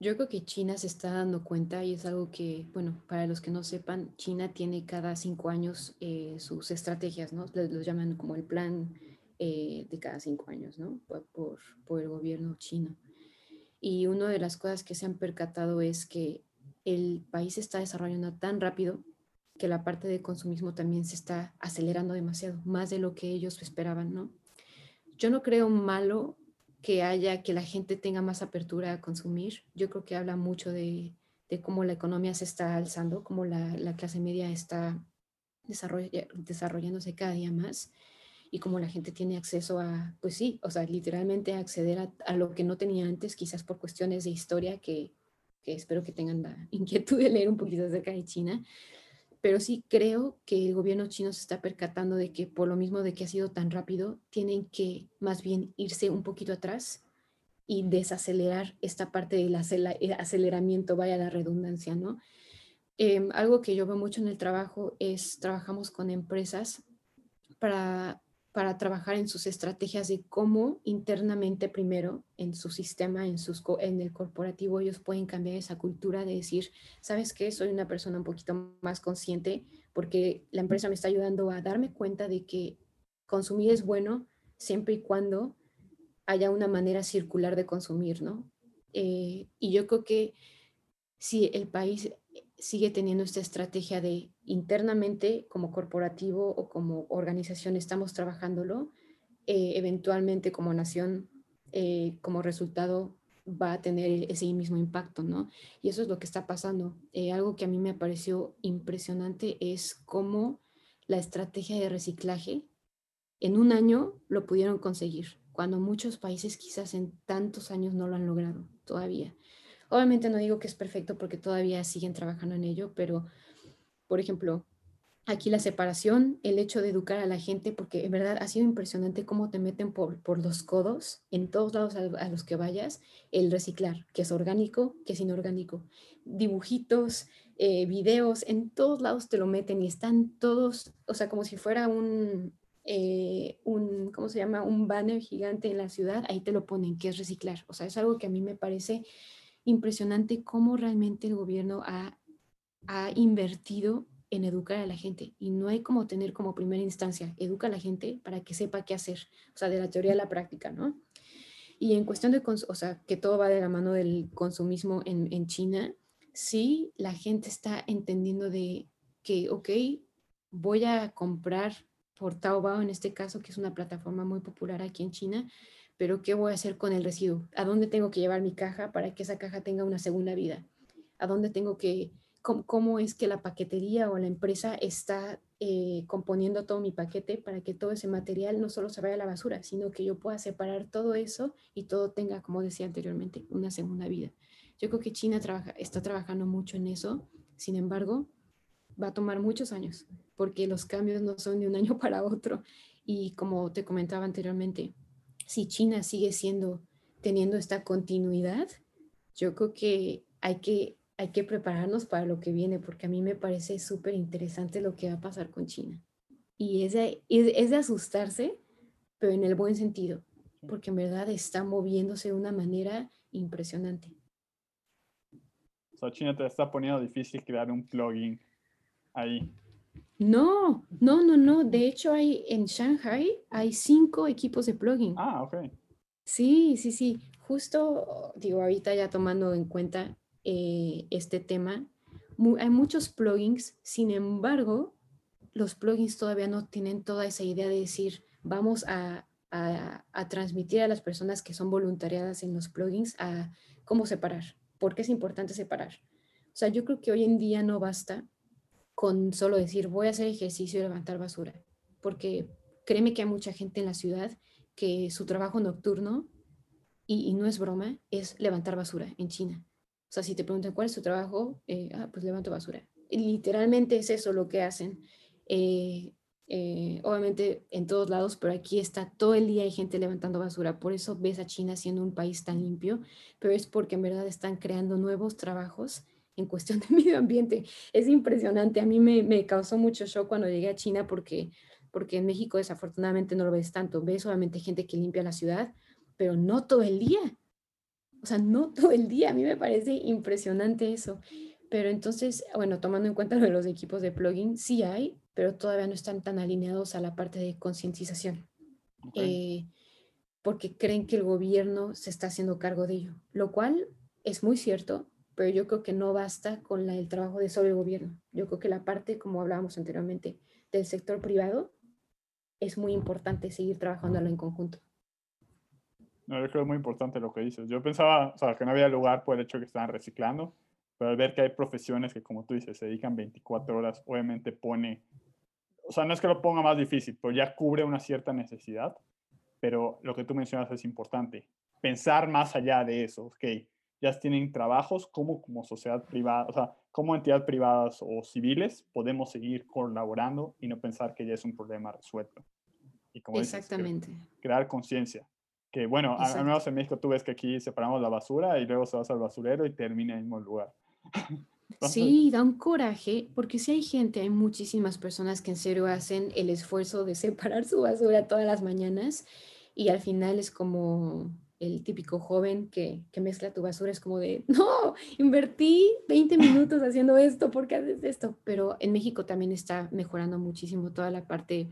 Yo creo que China se está dando cuenta y es algo que, bueno, para los que no sepan, China tiene cada cinco años eh, sus estrategias, ¿no? Los llaman como el plan eh, de cada cinco años, ¿no? Por, por, por el gobierno chino. Y una de las cosas que se han percatado es que el país se está desarrollando tan rápido que la parte de consumismo también se está acelerando demasiado, más de lo que ellos esperaban, ¿no? Yo no creo malo que haya, que la gente tenga más apertura a consumir. Yo creo que habla mucho de, de cómo la economía se está alzando, cómo la, la clase media está desarrollándose cada día más y cómo la gente tiene acceso a, pues sí, o sea, literalmente acceder a, a lo que no tenía antes, quizás por cuestiones de historia que, que espero que tengan la inquietud de leer un poquito acerca de China, pero sí creo que el gobierno chino se está percatando de que por lo mismo de que ha sido tan rápido, tienen que más bien irse un poquito atrás y desacelerar esta parte del aceleramiento, vaya la redundancia, ¿no? Eh, algo que yo veo mucho en el trabajo es, trabajamos con empresas para para trabajar en sus estrategias de cómo internamente primero en su sistema, en, sus, en el corporativo, ellos pueden cambiar esa cultura de decir, ¿sabes qué? Soy una persona un poquito más consciente porque la empresa me está ayudando a darme cuenta de que consumir es bueno siempre y cuando haya una manera circular de consumir, ¿no? Eh, y yo creo que si el país sigue teniendo esta estrategia de internamente como corporativo o como organización estamos trabajándolo, eh, eventualmente como nación, eh, como resultado va a tener ese mismo impacto, ¿no? Y eso es lo que está pasando. Eh, algo que a mí me pareció impresionante es cómo la estrategia de reciclaje en un año lo pudieron conseguir, cuando muchos países quizás en tantos años no lo han logrado todavía. Obviamente no digo que es perfecto porque todavía siguen trabajando en ello, pero, por ejemplo, aquí la separación, el hecho de educar a la gente, porque en verdad ha sido impresionante cómo te meten por, por los codos en todos lados a, los que vayas, el reciclar, que es orgánico, que es inorgánico, dibujitos, eh, videos, en todos lados te lo meten y están todos, o sea, como si fuera un, eh, un, ¿cómo se llama? Un banner gigante en la ciudad, ahí te lo ponen, que es reciclar. O sea, es algo que a mí me parece impresionante cómo realmente el gobierno ha, ha invertido en educar a la gente y no hay como tener como primera instancia, educa a la gente para que sepa qué hacer, o sea, de la teoría a la práctica, ¿no? Y en cuestión de, o sea, que todo va de la mano del consumismo en, en China, sí, la gente está entendiendo de que, ok, voy a comprar por Taobao en este caso, que es una plataforma muy popular aquí en China, pero ¿qué voy a hacer con el residuo? ¿A dónde tengo que llevar mi caja para que esa caja tenga una segunda vida? ¿A dónde tengo que cómo, es que la paquetería o la empresa está eh, componiendo todo mi paquete para que todo ese material no solo se vaya a la basura, sino que yo pueda separar todo eso y todo tenga, como decía anteriormente, una segunda vida. Yo creo que China trabaja, está trabajando mucho en eso, sin embargo, va a tomar muchos años, porque los cambios no son de un año para otro. Y como te comentaba anteriormente, si China sigue siendo, teniendo esta continuidad, yo creo que hay que hay que prepararnos para lo que viene, porque a mí me parece súper interesante lo que va a pasar con China. Y es de, es, de asustarse, pero en el buen sentido, porque en verdad está moviéndose de una manera impresionante. O sea, China te está poniendo difícil crear un plugin ahí. No, no, no, no. De hecho, hay en Shanghai hay cinco equipos de plugin. Ah, ok. Sí, sí, sí. Justo, digo, ahorita ya tomando en cuenta eh, este tema. hay muchos plugins, sin embargo, los plugins todavía no tienen toda esa idea de decir, vamos a, a, transmitir a las personas que son voluntariadas en los plugins a cómo separar, por qué es importante separar. O sea, yo creo que hoy en día no basta con solo decir, voy a hacer ejercicio y levantar basura, porque créeme que hay mucha gente en la ciudad que su trabajo nocturno, y, no es broma, es levantar basura en China. O sea, si te preguntan cuál es tu trabajo, eh, ah, pues levanto basura. literalmente es eso lo que hacen. Eh, eh, obviamente en todos lados, pero aquí está todo el día hay gente levantando basura. Por eso ves a China siendo un país tan limpio, pero es porque en verdad están creando nuevos trabajos en cuestión de medio ambiente. Es impresionante. A mí me, me causó mucho shock cuando llegué a China porque, porque en México desafortunadamente no lo ves tanto. Ves solamente gente que limpia la ciudad, pero no todo el día o sea, no todo el día. A mí me parece impresionante eso. Pero entonces, bueno, tomando en cuenta lo de los equipos de plugin, sí hay, pero todavía no están tan alineados a la parte de concientización. Eh, porque creen que el gobierno se está haciendo cargo de ello, lo cual es muy cierto, pero yo creo que no basta con el trabajo de el gobierno. Yo creo que la parte, como hablábamos anteriormente, del sector privado, es muy importante seguir trabajándolo en conjunto. No, yo creo que es muy importante lo que dices. Yo pensaba, o sea, que no había lugar por el hecho de que estaban reciclando, pero al ver que hay profesiones que, como tú dices, se dedican 24 horas, obviamente pone, o sea, no es que lo ponga más difícil, pero ya cubre una cierta necesidad. Pero lo que tú mencionas es importante. Pensar más allá de eso, ok, ya tienen trabajos, como como sociedad privada, o sea, como entidades privadas o civiles podemos seguir colaborando y no pensar que ya es un problema resuelto. Y como Exactamente. crear conciencia. Que bueno, al menos en México tú ves que aquí separamos la basura y luego se vas al basurero y termina en el mismo lugar. sí, da un coraje, porque si hay gente, hay muchísimas personas que en serio hacen el esfuerzo de separar su basura todas las mañanas y al final es como el típico joven que, que mezcla tu basura, es como de, no, invertí 20 minutos haciendo esto, ¿por qué haces esto? Pero en México también está mejorando muchísimo toda la parte,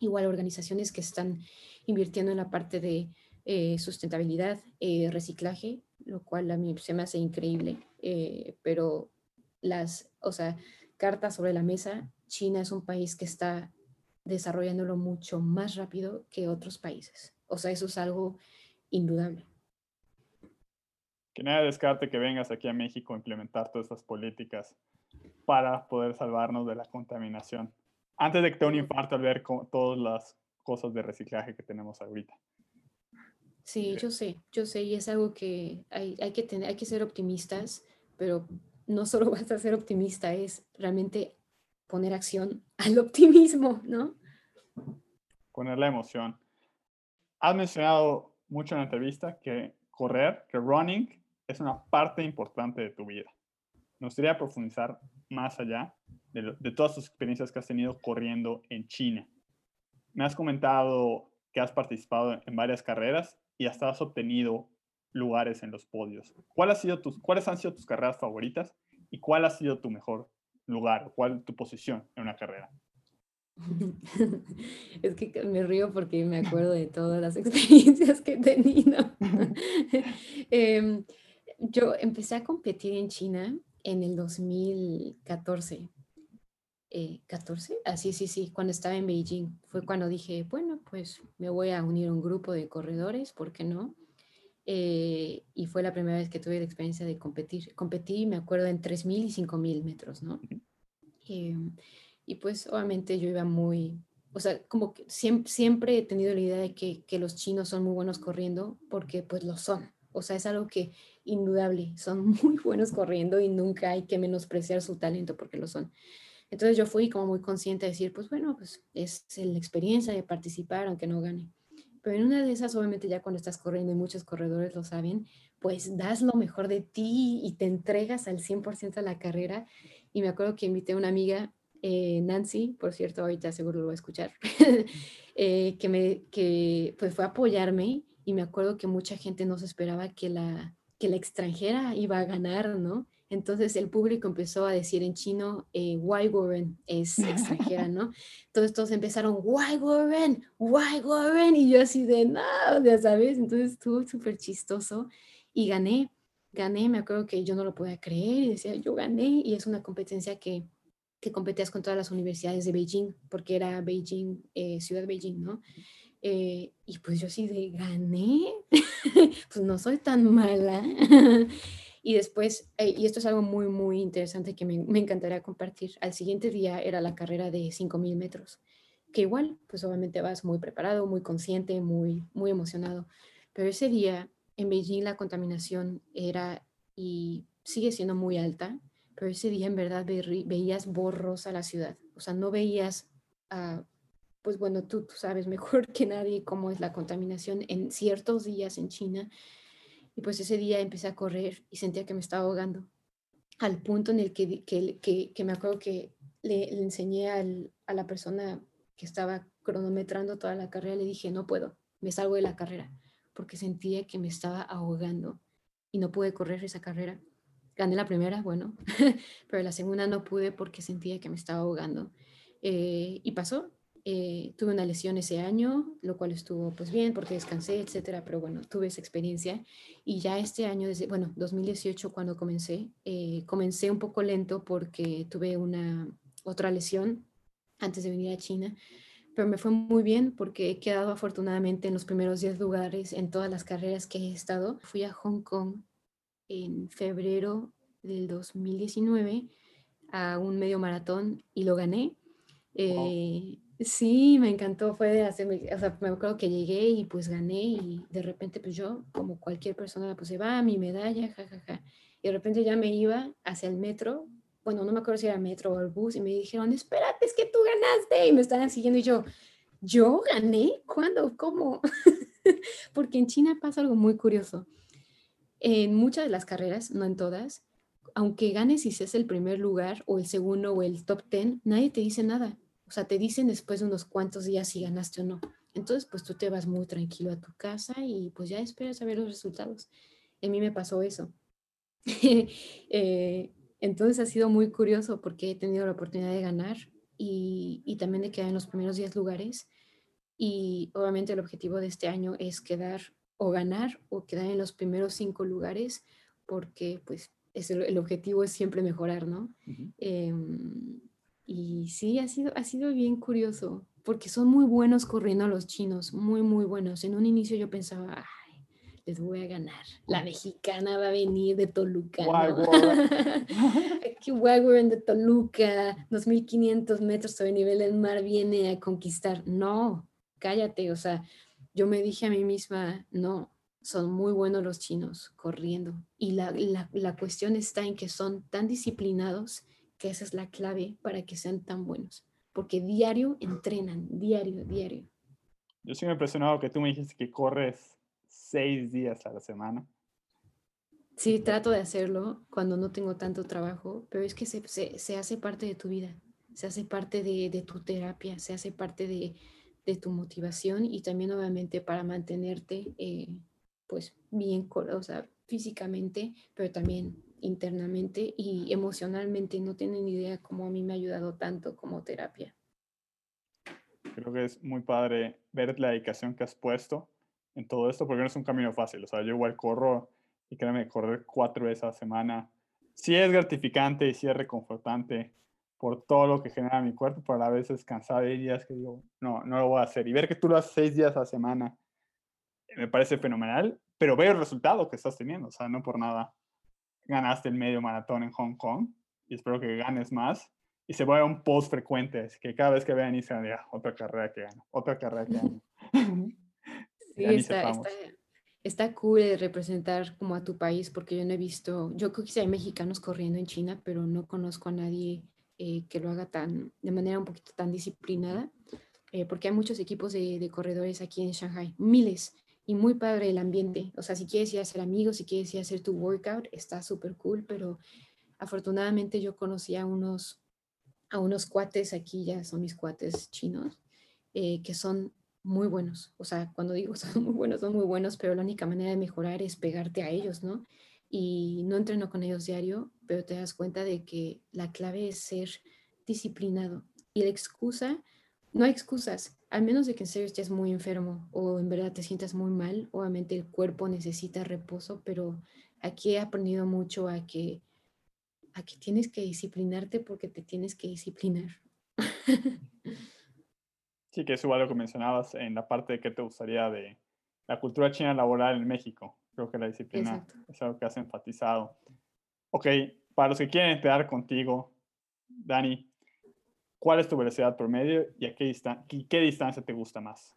igual organizaciones que están invirtiendo en la parte de eh, sustentabilidad, eh, reciclaje, lo cual a mí se me hace increíble, eh, pero las, o sea, cartas sobre la mesa, China es un país que está desarrollándolo mucho más rápido que otros países. O sea, eso es algo indudable. Que nada descarte que vengas aquí a México a implementar todas estas políticas para poder salvarnos de la contaminación. Antes de que te un infarto al ver todas las cosas de reciclaje que tenemos ahorita. Sí, yo sé, yo sé, y es algo que hay, hay, que tener, hay que ser optimistas, pero no solo basta ser optimista, es realmente poner acción al optimismo, ¿no? Poner la emoción. Has mencionado mucho en la entrevista que correr, que running es una parte importante de tu vida. Me gustaría profundizar más allá de, todas tus experiencias que has tenido corriendo en China. Me has comentado que has participado en varias carreras y hasta has obtenido lugares en los podios. ¿Cuál ha sido tus, ¿Cuáles han sido tus carreras favoritas y cuál ha sido tu mejor lugar, cuál tu posición en una carrera? Es que me río porque me acuerdo de todas las experiencias que he tenido. Em, yo empecé a competir en China en el 2014. Eh, ¿14? Ah, sí, sí, sí, cuando estaba en Beijing. Fue cuando dije, bueno, pues me voy a unir a un grupo de corredores, ¿por qué no? Eh, y fue la primera vez que tuve la experiencia de competir. Competí, me acuerdo, en 3.000 y 5.000 metros, ¿no? Em, y pues obviamente yo iba muy, o sea, como siempre, siempre he tenido la idea de que, que, los chinos son muy buenos corriendo, porque pues lo son. O sea, es algo que indudable, son muy buenos corriendo y nunca hay que menospreciar su talento porque lo son. Entonces yo fui como muy consciente de decir, pues bueno, pues es la experiencia de participar aunque no gane. Pero en una de esas, obviamente ya cuando estás corriendo y muchos corredores lo saben, pues das lo mejor de ti y te entregas al 100% a la carrera. Y me acuerdo que invité a una amiga, eh, Nancy, por cierto, ahorita seguro lo va a escuchar, eh, que, me, que pues fue a apoyarme y me acuerdo que mucha gente no se esperaba que la, que la extranjera iba a ganar, ¿no? Entonces el público empezó a decir en chino, eh, Why Warren es extranjera, ¿no? Entonces todos empezaron, Why Warren, Why Warren, y yo así de, no, ya sabes, entonces estuvo súper chistoso y gané, gané, me acuerdo que yo no lo podía creer y decía, yo gané, y es una competencia que, que competías con todas las universidades de Beijing, porque era Beijing, eh, ciudad de Beijing, ¿no? Eh, y pues yo así de, gané, pues no soy tan mala. Y después, eh, y esto es algo muy, muy interesante que me, me, encantaría compartir, al siguiente día era la carrera de 5.000 metros, que igual, pues obviamente vas muy preparado, muy consciente, muy, muy emocionado. Pero ese día en Beijing la contaminación era y sigue siendo muy alta, pero ese día en verdad ve, veías borrosa la ciudad, o sea, no veías, pues bueno, tú, tú sabes mejor que nadie cómo es la contaminación en ciertos días en China y pues ese día empecé a correr y sentía que me estaba ahogando, al punto en el que, que, que, me acuerdo que le, le enseñé al, a la persona que estaba cronometrando toda la carrera, le dije, no puedo, me salgo de la carrera, porque sentía que me estaba ahogando y no pude correr esa carrera. Gané la primera, bueno, pero la segunda no pude porque sentía que me estaba ahogando. Eh, y pasó, eh, tuve una lesión ese año, lo cual estuvo pues bien porque descansé, etcétera, pero bueno, tuve esa experiencia y ya este año, desde, bueno, 2018 cuando comencé, eh, comencé un poco lento porque tuve una otra lesión antes de venir a China, pero me fue muy bien porque he quedado afortunadamente en los primeros 10 lugares en todas las carreras que he estado. Fui a Hong Kong en febrero del 2019 a un medio maratón y lo gané. Eh, Sí, me encantó, fue de hacerme, o sea, me acuerdo que llegué y pues gané y de repente pues yo, como cualquier persona, pues se va mi medalla, jajaja. Ja, ja. Y de repente ya me iba hacia el metro, bueno, no me acuerdo si era metro o el bus y me dijeron, espérate, es que tú ganaste y me estaban siguiendo y yo, ¿yo gané? ¿Cuándo? ¿Cómo? Porque en China pasa algo muy curioso. En muchas de las carreras, no en todas, aunque ganes y seas el primer lugar o el segundo o el top ten, nadie te dice nada o sea, te dicen después de unos cuantos días si ganaste o no. Entonces, pues tú te vas muy tranquilo a tu casa y pues ya esperas a ver los resultados. A mí me pasó eso. eh, entonces ha sido muy curioso porque he tenido la oportunidad de ganar y, y, también de quedar en los primeros 10 lugares. Y obviamente el objetivo de este año es quedar o ganar o quedar en los primeros 5 lugares porque pues es el, el, objetivo es siempre mejorar, ¿no? Uh -huh. eh, y sí, ha sido, ha sido bien curioso, porque son muy buenos corriendo los chinos, muy, muy buenos. En un inicio yo pensaba, ay, les voy a ganar. La mexicana va a venir de Toluca. ¿no? Aquí de Toluca, 2500 metros sobre nivel del mar viene a conquistar. No, cállate, o sea, yo me dije a mí misma, no, son muy buenos los chinos corriendo. Y la, la, la cuestión está en que son tan disciplinados que esa es la clave para que sean tan buenos, porque diario entrenan, diario, diario. Yo estoy impresionado que tú me dijiste que corres seis días a la semana. Sí, trato de hacerlo cuando no tengo tanto trabajo, pero es que se, se, hace parte de tu vida, se hace parte de, de tu terapia, se hace parte de, de, tu motivación y también obviamente para mantenerte eh, pues bien, o sea, físicamente, pero también internamente y emocionalmente. No tienen idea cómo a mí me ha ayudado tanto como terapia. Creo que es muy padre ver la dedicación que has puesto en todo esto, porque no es un camino fácil. O sea, yo igual corro y créeme, correr cuatro veces a la semana, sí es gratificante y sí es reconfortante por todo lo que genera mi cuerpo, pero a veces cansado de días que digo, no, no lo voy a hacer. Y ver que tú lo haces seis días a la semana me parece fenomenal, pero veo el resultado que estás teniendo. O sea, no por nada ganaste el medio maratón en Hong Kong y espero que ganes más y se vaya un post frecuente, así que cada vez que vean Instagram diga, otra carrera que gano, otra carrera que gano. sí, está, está, está, cool representar como a tu país, porque yo no he visto, yo creo que hay mexicanos corriendo en China, pero no conozco a nadie eh, que lo haga tan, de manera un poquito tan disciplinada, eh, porque hay muchos equipos de, corredores aquí en Shanghai, miles, y muy padre el ambiente. O sea, si quieres ir a hacer amigos, si quieres ir a hacer tu workout, está súper cool, pero afortunadamente yo conocí a unos, a unos cuates, aquí ya son mis cuates chinos, eh, que son muy buenos. O sea, cuando digo son muy buenos, son muy buenos, pero la única manera de mejorar es pegarte a ellos, ¿no? Y no entreno con ellos diario, pero te das cuenta de que la clave es ser disciplinado. Y la excusa, no hay excusas al menos de que en serio estés muy enfermo o en verdad te sientas muy mal, obviamente el cuerpo necesita reposo, pero aquí he aprendido mucho a que, a que tienes que disciplinarte porque te tienes que disciplinar. Sí, que eso es algo que mencionabas en la parte de que te gustaría de la cultura china laboral en México. Creo que la disciplina es algo que has enfatizado. Ok, para los que quieren entrar contigo, Dani, ¿Cuál es tu velocidad promedio y a qué, qué distancia te gusta más?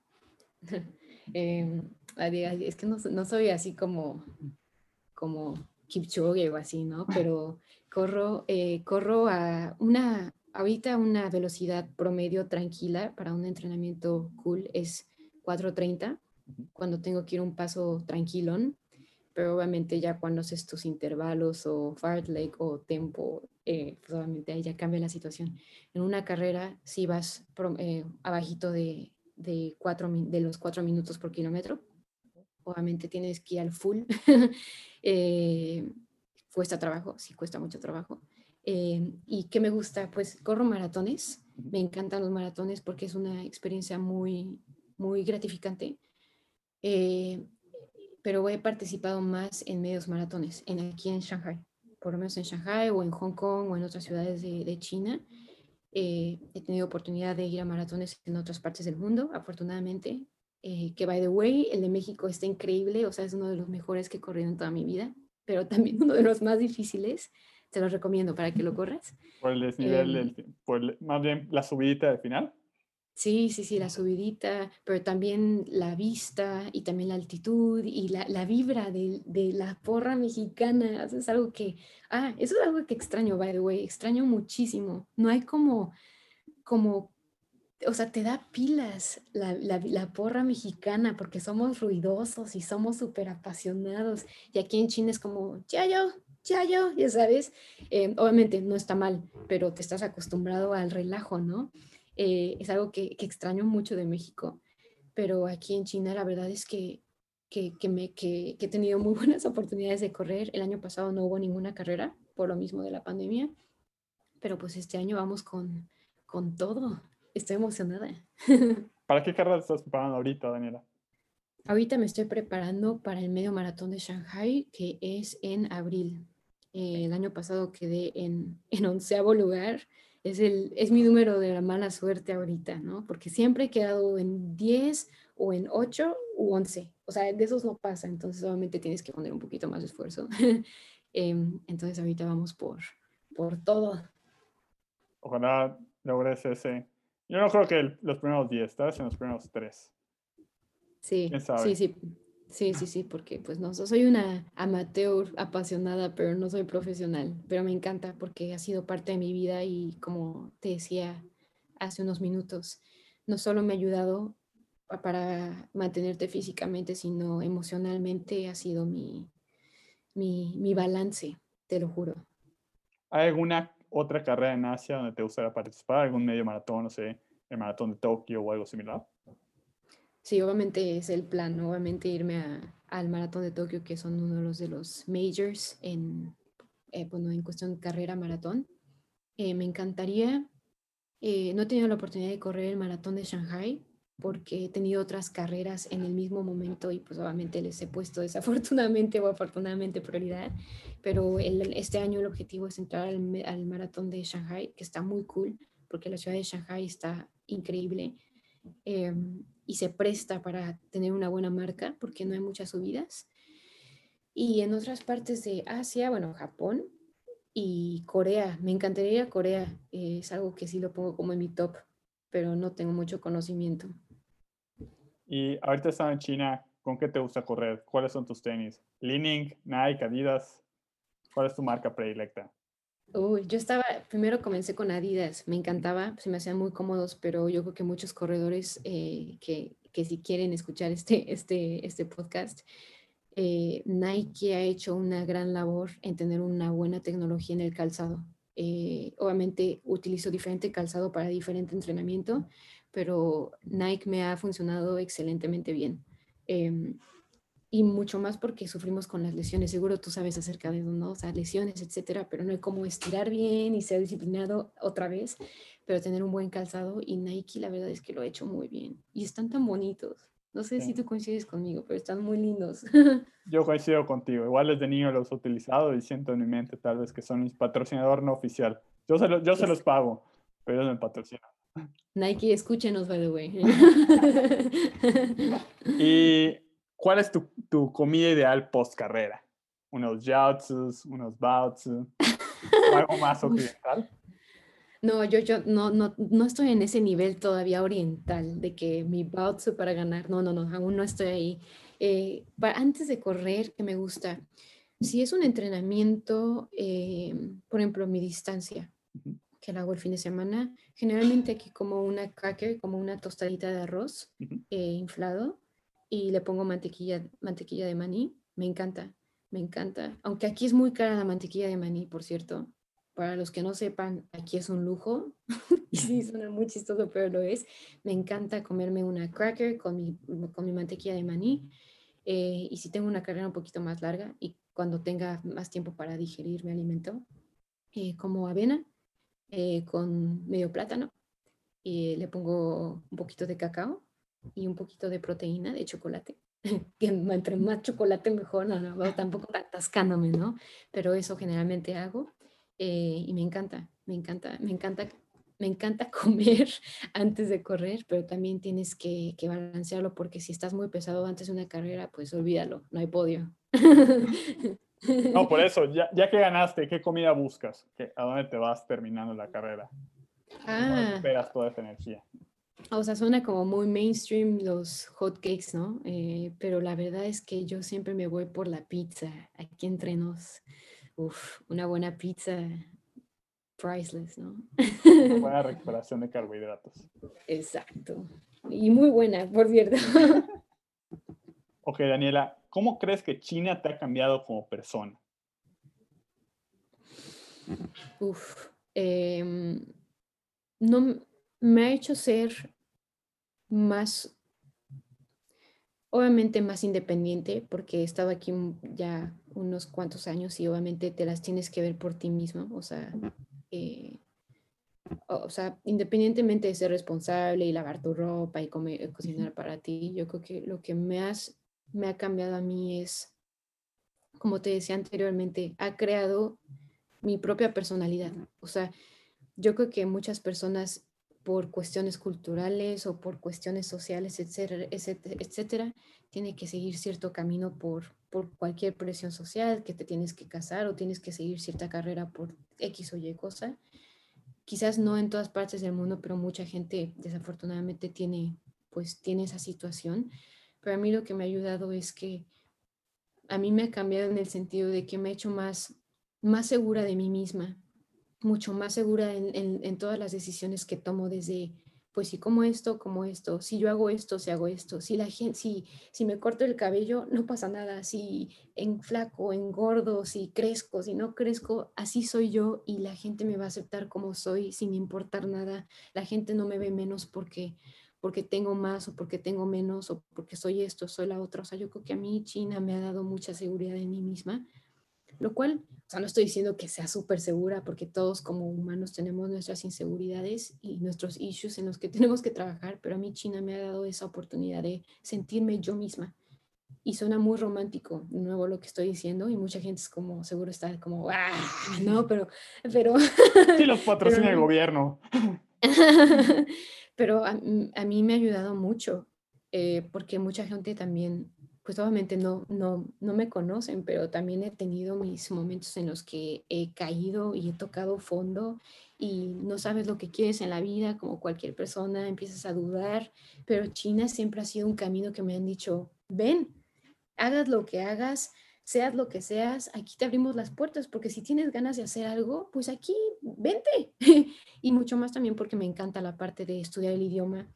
eh, es que no, no, soy así como, como Kipchoge o así, ¿no? Pero corro, eh, corro a una, ahorita una velocidad promedio tranquila para un entrenamiento cool es 4.30, cuando tengo que ir un paso tranquilón, pero obviamente ya cuando haces tus intervalos o fartlek o tempo eh, pues obviamente ahí ya cambia la situación. En una carrera, si vas eh, abajito de, de, cuatro, de los cuatro minutos por kilómetro, obviamente tienes que ir al full. eh, cuesta trabajo, sí cuesta mucho trabajo. Eh, ¿Y qué me gusta? Pues corro maratones. Me encantan los maratones porque es una experiencia muy, muy gratificante. Eh, pero he participado más en medios maratones, en, aquí en Shanghai por lo menos en Shanghai o en Hong Kong o en otras ciudades de, China. Eh, he tenido oportunidad de ir a maratones en otras partes del mundo, afortunadamente. Eh, que, by the way, el de México está increíble, o sea, es uno de los mejores que he corrido en toda mi vida, pero también uno de los más difíciles. Te lo recomiendo para que lo corras. Por el desnivel, em, por más bien la subidita de final. Sí, sí, sí, la subidita, pero también la vista y también la altitud y la, la vibra de, de, la porra mexicana. Eso es algo que, ah, eso es algo que extraño, by the way, extraño muchísimo. No hay como, como, o sea, te da pilas la, la, la porra mexicana porque somos ruidosos y somos súper apasionados. Y aquí en China es como, ya yo, ya yo, ya sabes. Eh, obviamente no está mal, pero te estás acostumbrado al relajo, ¿no? Eh, es algo que, extraño mucho de México, pero aquí en China la verdad es que, que, me, que, he tenido muy buenas oportunidades de correr. El año pasado no hubo ninguna carrera por lo mismo de la pandemia, pero pues este año vamos con, con todo. Estoy emocionada. ¿Para qué carrera estás preparando ahorita, Daniela? Ahorita me estoy preparando para el medio maratón de Shanghai, que es en abril. Eh, el año pasado quedé en, en onceavo lugar es, el, es mi número de la mala suerte ahorita, ¿no? Porque siempre he quedado en 10 o en 8 u 11. O sea, de esos no pasa, entonces obviamente tienes que poner un poquito más de esfuerzo. Em, entonces ahorita vamos por, por todo. Ojalá logres ese. Yo no creo que los primeros 10, estás en los primeros 3. Sí, sí, sí. Sí, sí, sí, porque pues no, soy una amateur apasionada, pero no soy profesional, pero me encanta porque ha sido parte de mi vida y como te decía hace unos minutos, no solo me ha ayudado para mantenerte físicamente, sino emocionalmente ha sido mi, mi, mi balance, te lo juro. ¿Hay alguna otra carrera en Asia donde te gustaría participar? ¿Algún medio maratón, no sé, el maratón de Tokio o algo similar? Sí, obviamente es el plan, obviamente irme al maratón de Tokio, que son uno de los, de los majors en, eh, bueno, en cuestión de carrera maratón. Eh, me encantaría, eh, no he tenido la oportunidad de correr el maratón de Shanghai porque he tenido otras carreras en el mismo momento y pues obviamente les he puesto desafortunadamente o afortunadamente prioridad, pero este año el objetivo es entrar al, al maratón de Shanghai, que está muy cool porque la ciudad de Shanghai está increíble. Em, y se presta para tener una buena marca porque no hay muchas subidas. Y en otras partes de Asia, bueno, Japón y Corea, me encantaría ir a Corea, es algo que sí lo pongo como en mi top, pero no tengo mucho conocimiento. Y ahorita estás en China, ¿con qué te gusta correr? ¿Cuáles son tus tenis? ¿Leaning, Nike, Adidas? ¿Cuál es tu marca predilecta? Uy, yo estaba, primero comencé con Adidas, me encantaba, se me hacían muy cómodos, pero yo creo que muchos corredores eh, que, que, si quieren escuchar este, este, este podcast, eh, Nike ha hecho una gran labor en tener una buena tecnología en el calzado. Eh, obviamente utilizo diferente calzado para diferente entrenamiento, pero Nike me ha funcionado excelentemente bien. Em, y mucho más porque sufrimos con las lesiones. Seguro tú sabes acerca de eso, ¿no? O sea, lesiones, etcétera, pero no hay como estirar bien y ser disciplinado otra vez, pero tener un buen calzado y Nike la verdad es que lo ha hecho muy bien y están tan bonitos. No sé si tú coincides conmigo, pero están muy lindos. Yo coincido contigo. Igual desde niño los he utilizado y siento en mi mente tal vez que son mi patrocinador no oficial. Yo se, yo se los pago, pero ellos me patrocinan. Nike, escúchenos, by the way. y ¿Cuál es tu, tu comida ideal post carrera? ¿Unos jiaotzus, unos baozi, algo más occidental? No, yo, yo no, no, no estoy en ese nivel todavía oriental de que mi baozi para ganar. No, no, no, aún no estoy ahí. Eh, antes de correr, que me gusta, si es un entrenamiento, eh, por ejemplo, mi distancia, que la hago el fin de semana, generalmente aquí como una cracker, como una tostadita de arroz eh, inflado, y le pongo mantequilla, mantequilla de maní. Me encanta, me encanta. Aunque aquí es muy cara la mantequilla de maní, por cierto. Para los que no sepan, aquí es un lujo. y sí, suena muy chistoso, pero lo es. Me encanta comerme una cracker con mi, con mi mantequilla de maní. Eh, y si tengo una carrera un poquito más larga y cuando tenga más tiempo para digerir mi alimento, eh, como avena eh, con medio plátano. Y le pongo un poquito de cacao y un poquito de proteína de chocolate. que entre más chocolate mejor, no, no, tampoco atascándome, ¿no? Pero eso generalmente hago eh, y me encanta, me encanta, me encanta, me encanta comer antes de correr, pero también tienes que, que balancearlo porque si estás muy pesado antes de una carrera, pues olvídalo, no hay podio. No, por eso, ya, ya que ganaste, ¿qué comida buscas? ¿A dónde te vas terminando la carrera? Ah. esperas toda esa energía? O sea, suena como muy mainstream los hot cakes, ¿no? Eh, pero la verdad es que yo siempre me voy por la pizza. Aquí entre nos, uf, una buena pizza priceless, ¿no? Una buena recuperación de carbohidratos. Exacto. Y muy buena, por cierto. Ok, Daniela, ¿cómo crees que China te ha cambiado como persona? Uf, em, no, me ha hecho ser más, obviamente más independiente, porque he estado aquí ya unos cuantos años y obviamente te las tienes que ver por ti mismo, o sea, eh, o, sea, independientemente de ser responsable y lavar tu ropa y comer, cocinar para ti, yo creo que lo que me, has, me ha cambiado a mí es, como te decía anteriormente, ha creado mi propia personalidad. O sea, yo creo que muchas personas por cuestiones culturales o por cuestiones sociales, etcétera, etcétera, tiene que seguir cierto camino por, por cualquier presión social, que te tienes que casar o tienes que seguir cierta carrera por X o Y cosa. Quizás no en todas partes del mundo, pero mucha gente desafortunadamente tiene, pues, tiene esa situación. pero a mí lo que me ha ayudado es que a mí me ha cambiado en el sentido de que me ha hecho más, más segura de mí misma, mucho más segura en, en todas las decisiones que tomo desde pues si como esto, como esto, si yo hago esto, si hago esto, si la gente, si, si me corto el cabello, no pasa nada, si en flaco, engordo, si crezco, si no crezco, así soy yo y la gente me va a aceptar como soy sin importar nada. La gente no me ve menos porque porque tengo más o porque tengo menos o porque soy esto, soy la otra. O sea, yo creo que a mí China me ha dado mucha seguridad en mí misma lo cual, o sea, no estoy diciendo que sea súper segura, porque todos como humanos tenemos nuestras inseguridades y nuestros issues en los que tenemos que trabajar, pero a mí China me ha dado esa oportunidad de sentirme yo misma. Y suena muy romántico, de nuevo lo que estoy diciendo, y mucha gente es como, seguro está como, ¡ah! No, pero... pero sí, los patrocina el gobierno. pero a, a, mí me ha ayudado mucho, eh, porque mucha gente también pues obviamente no, no, no me conocen, pero también he tenido mis momentos en los que he caído y he tocado fondo y no sabes lo que quieres en la vida, como cualquier persona, empiezas a dudar, pero China siempre ha sido un camino que me han dicho, ven, hagas lo que hagas, seas lo que seas, aquí te abrimos las puertas, porque si tienes ganas de hacer algo, pues aquí, vente. y mucho más también porque me encanta la parte de estudiar el idioma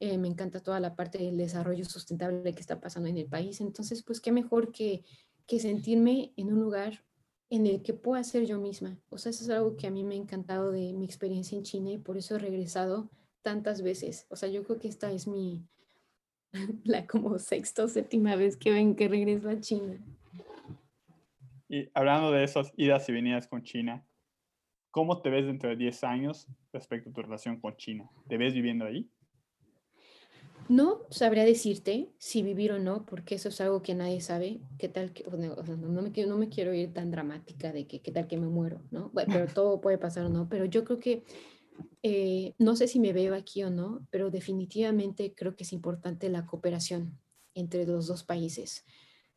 eh, me encanta toda la parte del desarrollo sustentable que está pasando en el país. Entonces, pues qué mejor que, que sentirme en un lugar en el que pueda ser yo misma. O sea, eso es algo que a mí me ha encantado de mi experiencia en China y por eso he regresado tantas veces. O sea, yo creo que esta es mi, la como sexta o séptima vez que ven que regreso a China. Y hablando de esas idas y venidas con China, ¿cómo te ves dentro de 10 años respecto a tu relación con China? ¿Te ves viviendo ahí? No sabría decirte si vivir o no, porque eso es algo que nadie sabe. ¿Qué tal que, no, me, no me quiero ir tan dramática de que qué tal que me muero, ¿no? Bueno, pero todo puede pasar o no, pero yo creo que, eh, no sé si me veo aquí o no, pero definitivamente creo que es importante la cooperación entre los dos países,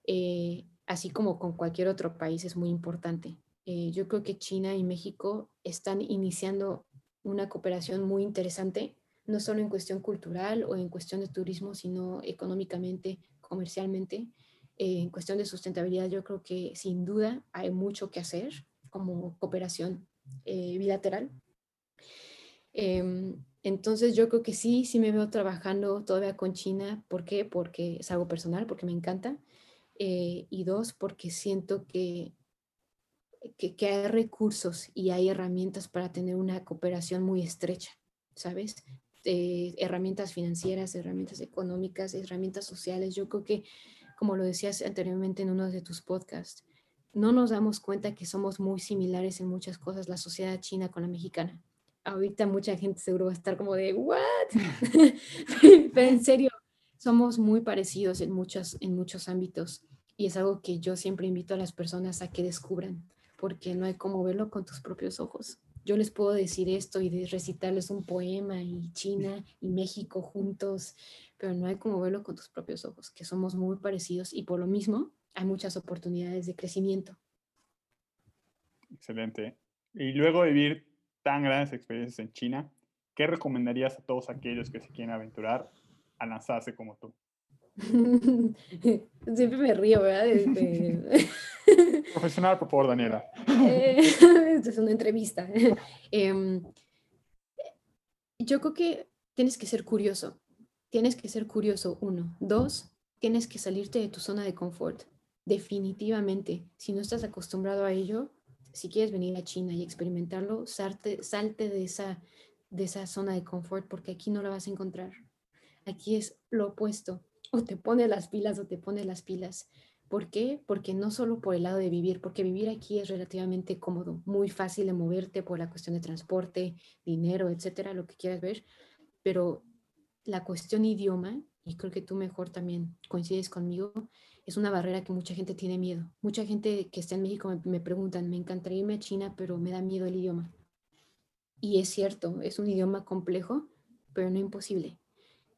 eh, así como con cualquier otro país es muy importante. Eh, yo creo que China y México están iniciando una cooperación muy interesante no solo en cuestión cultural o en cuestión de turismo, sino económicamente, comercialmente. Eh, en cuestión de sustentabilidad, yo creo que sin duda hay mucho que hacer como cooperación eh, bilateral. Em, entonces yo creo que sí, sí me veo trabajando todavía con China. ¿Por qué? Porque es algo personal, porque me encanta. Eh, y dos, porque siento que, que, que, hay recursos y hay herramientas para tener una cooperación muy estrecha, ¿sabes? Eh, herramientas financieras, herramientas económicas, herramientas sociales. Yo creo que, como lo decías anteriormente en uno de tus podcasts, no nos damos cuenta que somos muy similares en muchas cosas, la sociedad china con la mexicana. Ahorita mucha gente seguro va a estar como de, ¿what? Pero en serio, somos muy parecidos en, muchos en muchos ámbitos y es algo que yo siempre invito a las personas a que descubran, porque no hay como verlo con tus propios ojos yo les puedo decir esto y recitarles un poema y China y México juntos, pero no hay como verlo con tus propios ojos, que somos muy parecidos y por lo mismo hay muchas oportunidades de crecimiento. Excelente. Y luego de vivir tan grandes experiencias en China, ¿qué recomendarías a todos aquellos que se quieren aventurar a lanzarse como tú? Siempre me río, ¿verdad? Este, Profesional, por favor, Daniela. Eh, es una entrevista. Em, yo creo que tienes que ser curioso. Tienes que ser curioso, uno. Dos, tienes que salirte de tu zona de confort. Definitivamente, si no estás acostumbrado a ello, si quieres venir a China y experimentarlo, salte, salte de, esa, de esa zona de confort porque aquí no la vas a encontrar. Aquí es lo opuesto. O te pone las pilas o te pone las pilas. ¿Por qué? Porque no solo por el lado de vivir, porque vivir aquí es relativamente cómodo, muy fácil de moverte por la cuestión de transporte, dinero, etcétera, lo que quieras ver, pero la cuestión idioma, y creo que tú mejor también coincides conmigo, es una barrera que mucha gente tiene miedo. Mucha gente que está en México me, me preguntan, me encantaría irme a China, pero me da miedo el idioma. Y es cierto, es un idioma complejo, pero no imposible.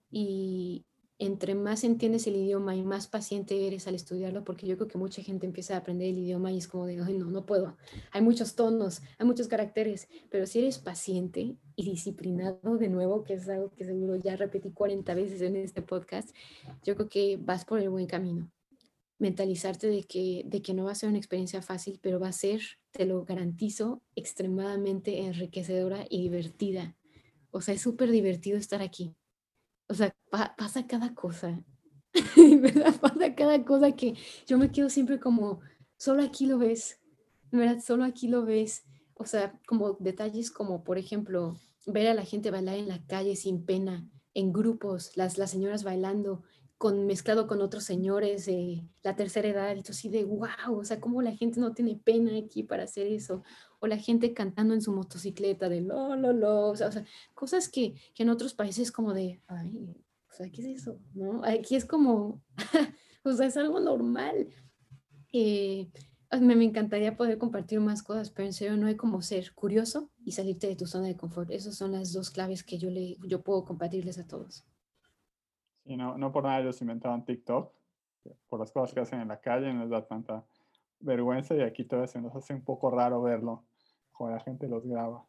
Y entre más entiendes el idioma y más paciente eres al estudiarlo, porque yo creo que mucha gente empieza a aprender el idioma y es como de, no, no puedo. Hay muchos tonos, hay muchos caracteres, pero si eres paciente y disciplinado de nuevo, que es algo que seguro ya repetí 40 veces en este podcast, yo creo que vas por el buen camino. Mentalizarte de que, de que no va a ser una experiencia fácil, pero va a ser, te lo garantizo, extremadamente enriquecedora y divertida. O sea, es súper divertido estar aquí o sea, pasa cada cosa, ¿verdad? Pasa cada cosa que yo me quedo siempre como, solo aquí lo ves, ¿verdad? Solo aquí lo ves. O sea, como detalles como, por ejemplo, ver a la gente bailar en la calle sin pena, en grupos, las, las señoras bailando, con, mezclado con otros señores de la tercera edad, y tú así de, wow, o sea, cómo la gente no tiene pena aquí para hacer eso, o la gente cantando en su motocicleta de lo, lo, lo, o sea, cosas que, que, en otros países como de, ay, o sea, ¿qué es eso? ¿No? Aquí es como, o sea, es algo normal. Eh, me, me, encantaría poder compartir más cosas, pero en serio no hay como ser curioso y salirte de tu zona de confort. Esas son las dos claves que yo, le, yo puedo compartirles a todos. Sí, no, no por nada ellos inventaron TikTok, por las cosas que hacen en la calle, no les da tanta vergüenza y aquí todavía se nos hace un poco raro verlo la gente los graba.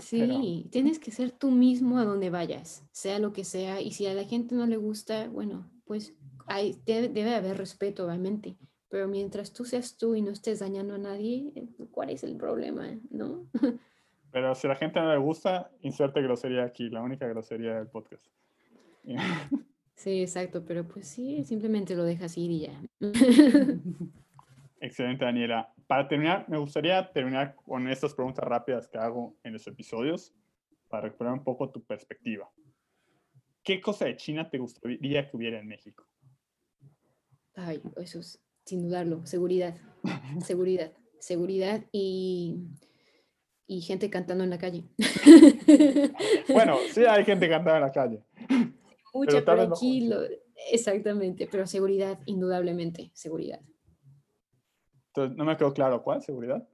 Sí, tienes que ser tú mismo a donde vayas, sea lo que sea, y si a la gente no le gusta, bueno, pues hay, debe, debe haber respeto, obviamente, pero mientras tú seas tú y no estés dañando a nadie, ¿cuál es el problema? ¿No? Pero si a la gente no le gusta, inserte grosería aquí, la única grosería del podcast. Sí, exacto, pero pues sí, simplemente lo dejas ir y ya. Excelente, Daniela. Para terminar, me gustaría terminar con estas preguntas rápidas que hago en los episodios para recuperar un poco tu perspectiva. ¿Qué cosa de China te gustaría que hubiera en México? Ay, eso es, sin dudarlo, seguridad, seguridad, seguridad y, y gente cantando en la calle. bueno, sí hay gente cantando en la calle. Mucha, pero aquí, exactamente, pero seguridad, indudablemente, seguridad. Entonces, no me quedó claro, ¿cuál? ¿Seguridad?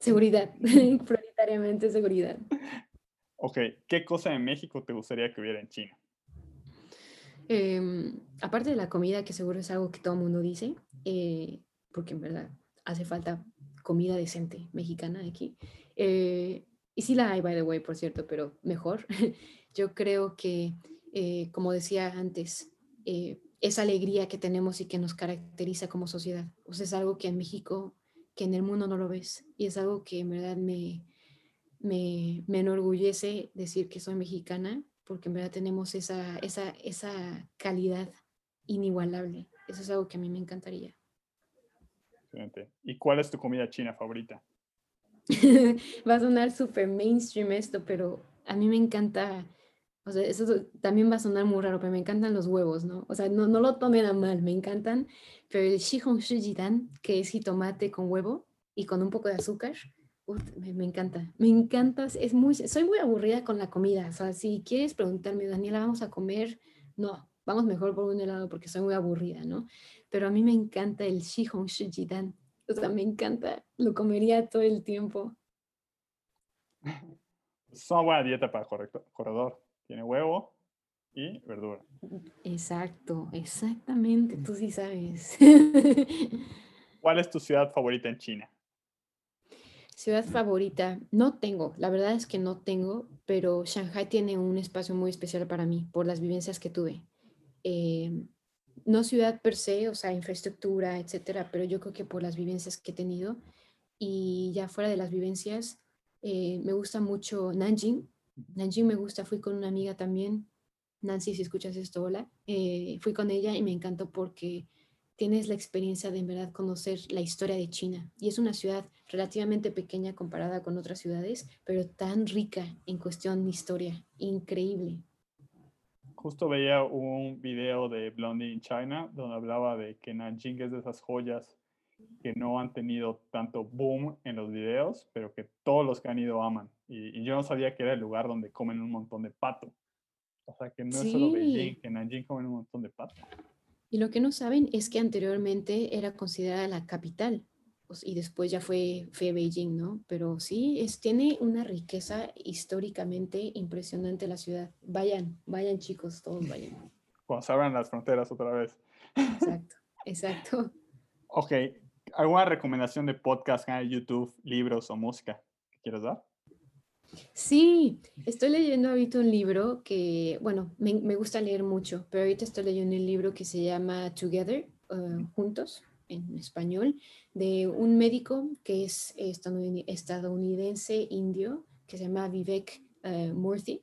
Seguridad, prioritariamente seguridad. Ok, ¿qué cosa en México te gustaría que hubiera en China? Em, aparte de la comida, que seguro es algo que todo el mundo dice, eh, porque en verdad hace falta comida decente mexicana aquí. Eh, y sí la hay, by the way, por cierto, pero mejor. Yo creo que, eh, como decía antes, esa alegría que tenemos y que nos caracteriza como sociedad. O sea, es algo que en México, que en el mundo no lo ves. Y es algo que en verdad me, me, me enorgullece decir que soy mexicana, porque en verdad tenemos esa, esa, esa calidad inigualable. Eso es algo que a mí me encantaría. Excelente. ¿Y cuál es tu comida china favorita? Va a sonar súper mainstream esto, pero a mí me encanta o sea, eso también va a sonar muy raro, pero me encantan los huevos, ¿no? O sea, no, no lo tomen a mal, me encantan. Pero el Shihong Shijidan, que es jitomate con huevo y con un poco de azúcar, me, me, encanta. Me encanta. Es muy, soy muy aburrida con la comida. O sea, si quieres preguntarme, Daniela, ¿vamos a comer? No, vamos mejor por un helado porque soy muy aburrida, ¿no? Pero a mí me encanta el Shihong Shijidan. O sea, me encanta. Lo comería todo el tiempo. Es una buena dieta para corredor. Tiene huevo y verdura. Exacto, exactamente, tú sí sabes. ¿Cuál es tu ciudad favorita en China? Ciudad favorita, no tengo, la verdad es que no tengo, pero Shanghai tiene un espacio muy especial para mí por las vivencias que tuve. Em, no ciudad per se, o sea, infraestructura, etcétera, pero yo creo que por las vivencias que he tenido y ya fuera de las vivencias, eh, me gusta mucho Nanjing, Nanjing me gusta, fui con una amiga también, Nancy, si escuchas esto, hola, eh, fui con ella y me encantó porque tienes la experiencia de en verdad conocer la historia de China. Y es una ciudad relativamente pequeña comparada con otras ciudades, pero tan rica en cuestión de historia, increíble. Justo veía un video de Blondie in China donde hablaba de que Nanjing es de esas joyas que no han tenido tanto boom en los videos, pero que todos los que han ido aman. Y, yo no sabía que era el lugar donde comen un montón de pato. O sea, que no es solo Beijing, que en Nanjing comen un montón de pato. Y lo que no saben es que anteriormente era considerada la capital y después ya fue, fue Beijing, ¿no? Pero sí, es, tiene una riqueza históricamente impresionante la ciudad. Vayan, vayan chicos, todos vayan. cuando se abran las fronteras otra vez. Exacto, exacto. Ok, ¿alguna recomendación de podcast, canal YouTube, libros o música que quieras dar? Sí, estoy leyendo ahorita un libro que, bueno, me, gusta leer mucho, pero ahorita estoy leyendo un libro que se llama Together, uh, Juntos, en español, de un médico que es estadounidense indio, que se llama Vivek uh, Murthy.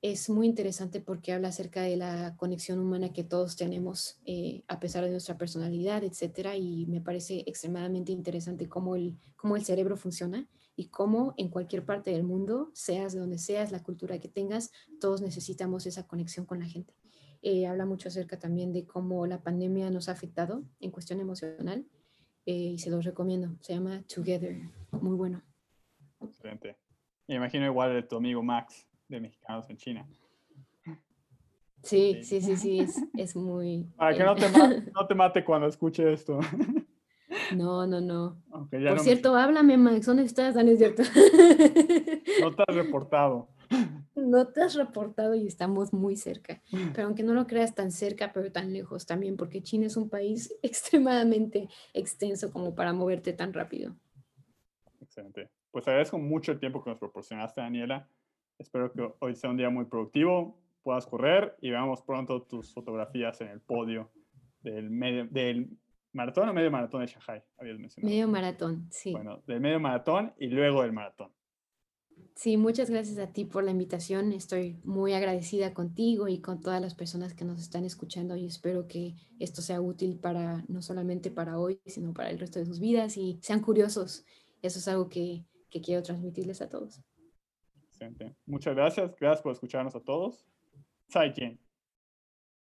Es muy interesante porque habla acerca de la conexión humana que todos tenemos eh, a pesar de nuestra personalidad, etcétera, y me parece extremadamente interesante cómo el, cómo el cerebro funciona y cómo en cualquier parte del mundo, seas de donde seas, la cultura que tengas, todos necesitamos esa conexión con la gente. Eh, habla mucho acerca también de cómo la pandemia nos ha afectado en cuestión emocional eh, y se los recomiendo. Se llama Together. Muy bueno. Excelente. Me imagino igual de tu amigo Max de Mexicanos en China. Sí, sí, sí, sí, es, es muy... Para que no te, mate, no te mate cuando escuche esto. No, no, no. Por cierto, háblame, Max, ¿dónde estás? Ah, no es cierto. No te has reportado. No te has reportado y estamos muy cerca. Pero aunque no lo creas tan cerca, pero tan lejos también, porque China es un país extremadamente extenso como para moverte tan rápido. Excelente. Pues agradezco mucho el tiempo que nos proporcionaste, Daniela. Espero que hoy sea un día muy productivo, puedas correr y veamos pronto tus fotografías en el podio del, medio, del ¿Maratón o medio maratón de Shanghai? Habías mencionado. Medio maratón, sí. Bueno, del medio maratón y luego del maratón. Sí, muchas gracias a ti por la invitación. Estoy muy agradecida contigo y con todas las personas que nos están escuchando y espero que esto sea útil para no solamente para hoy, sino para el resto de sus vidas y sean curiosos. Eso es algo que, que quiero transmitirles a todos. Excelente. Muchas gracias. Gracias por escucharnos a todos. Zaijian.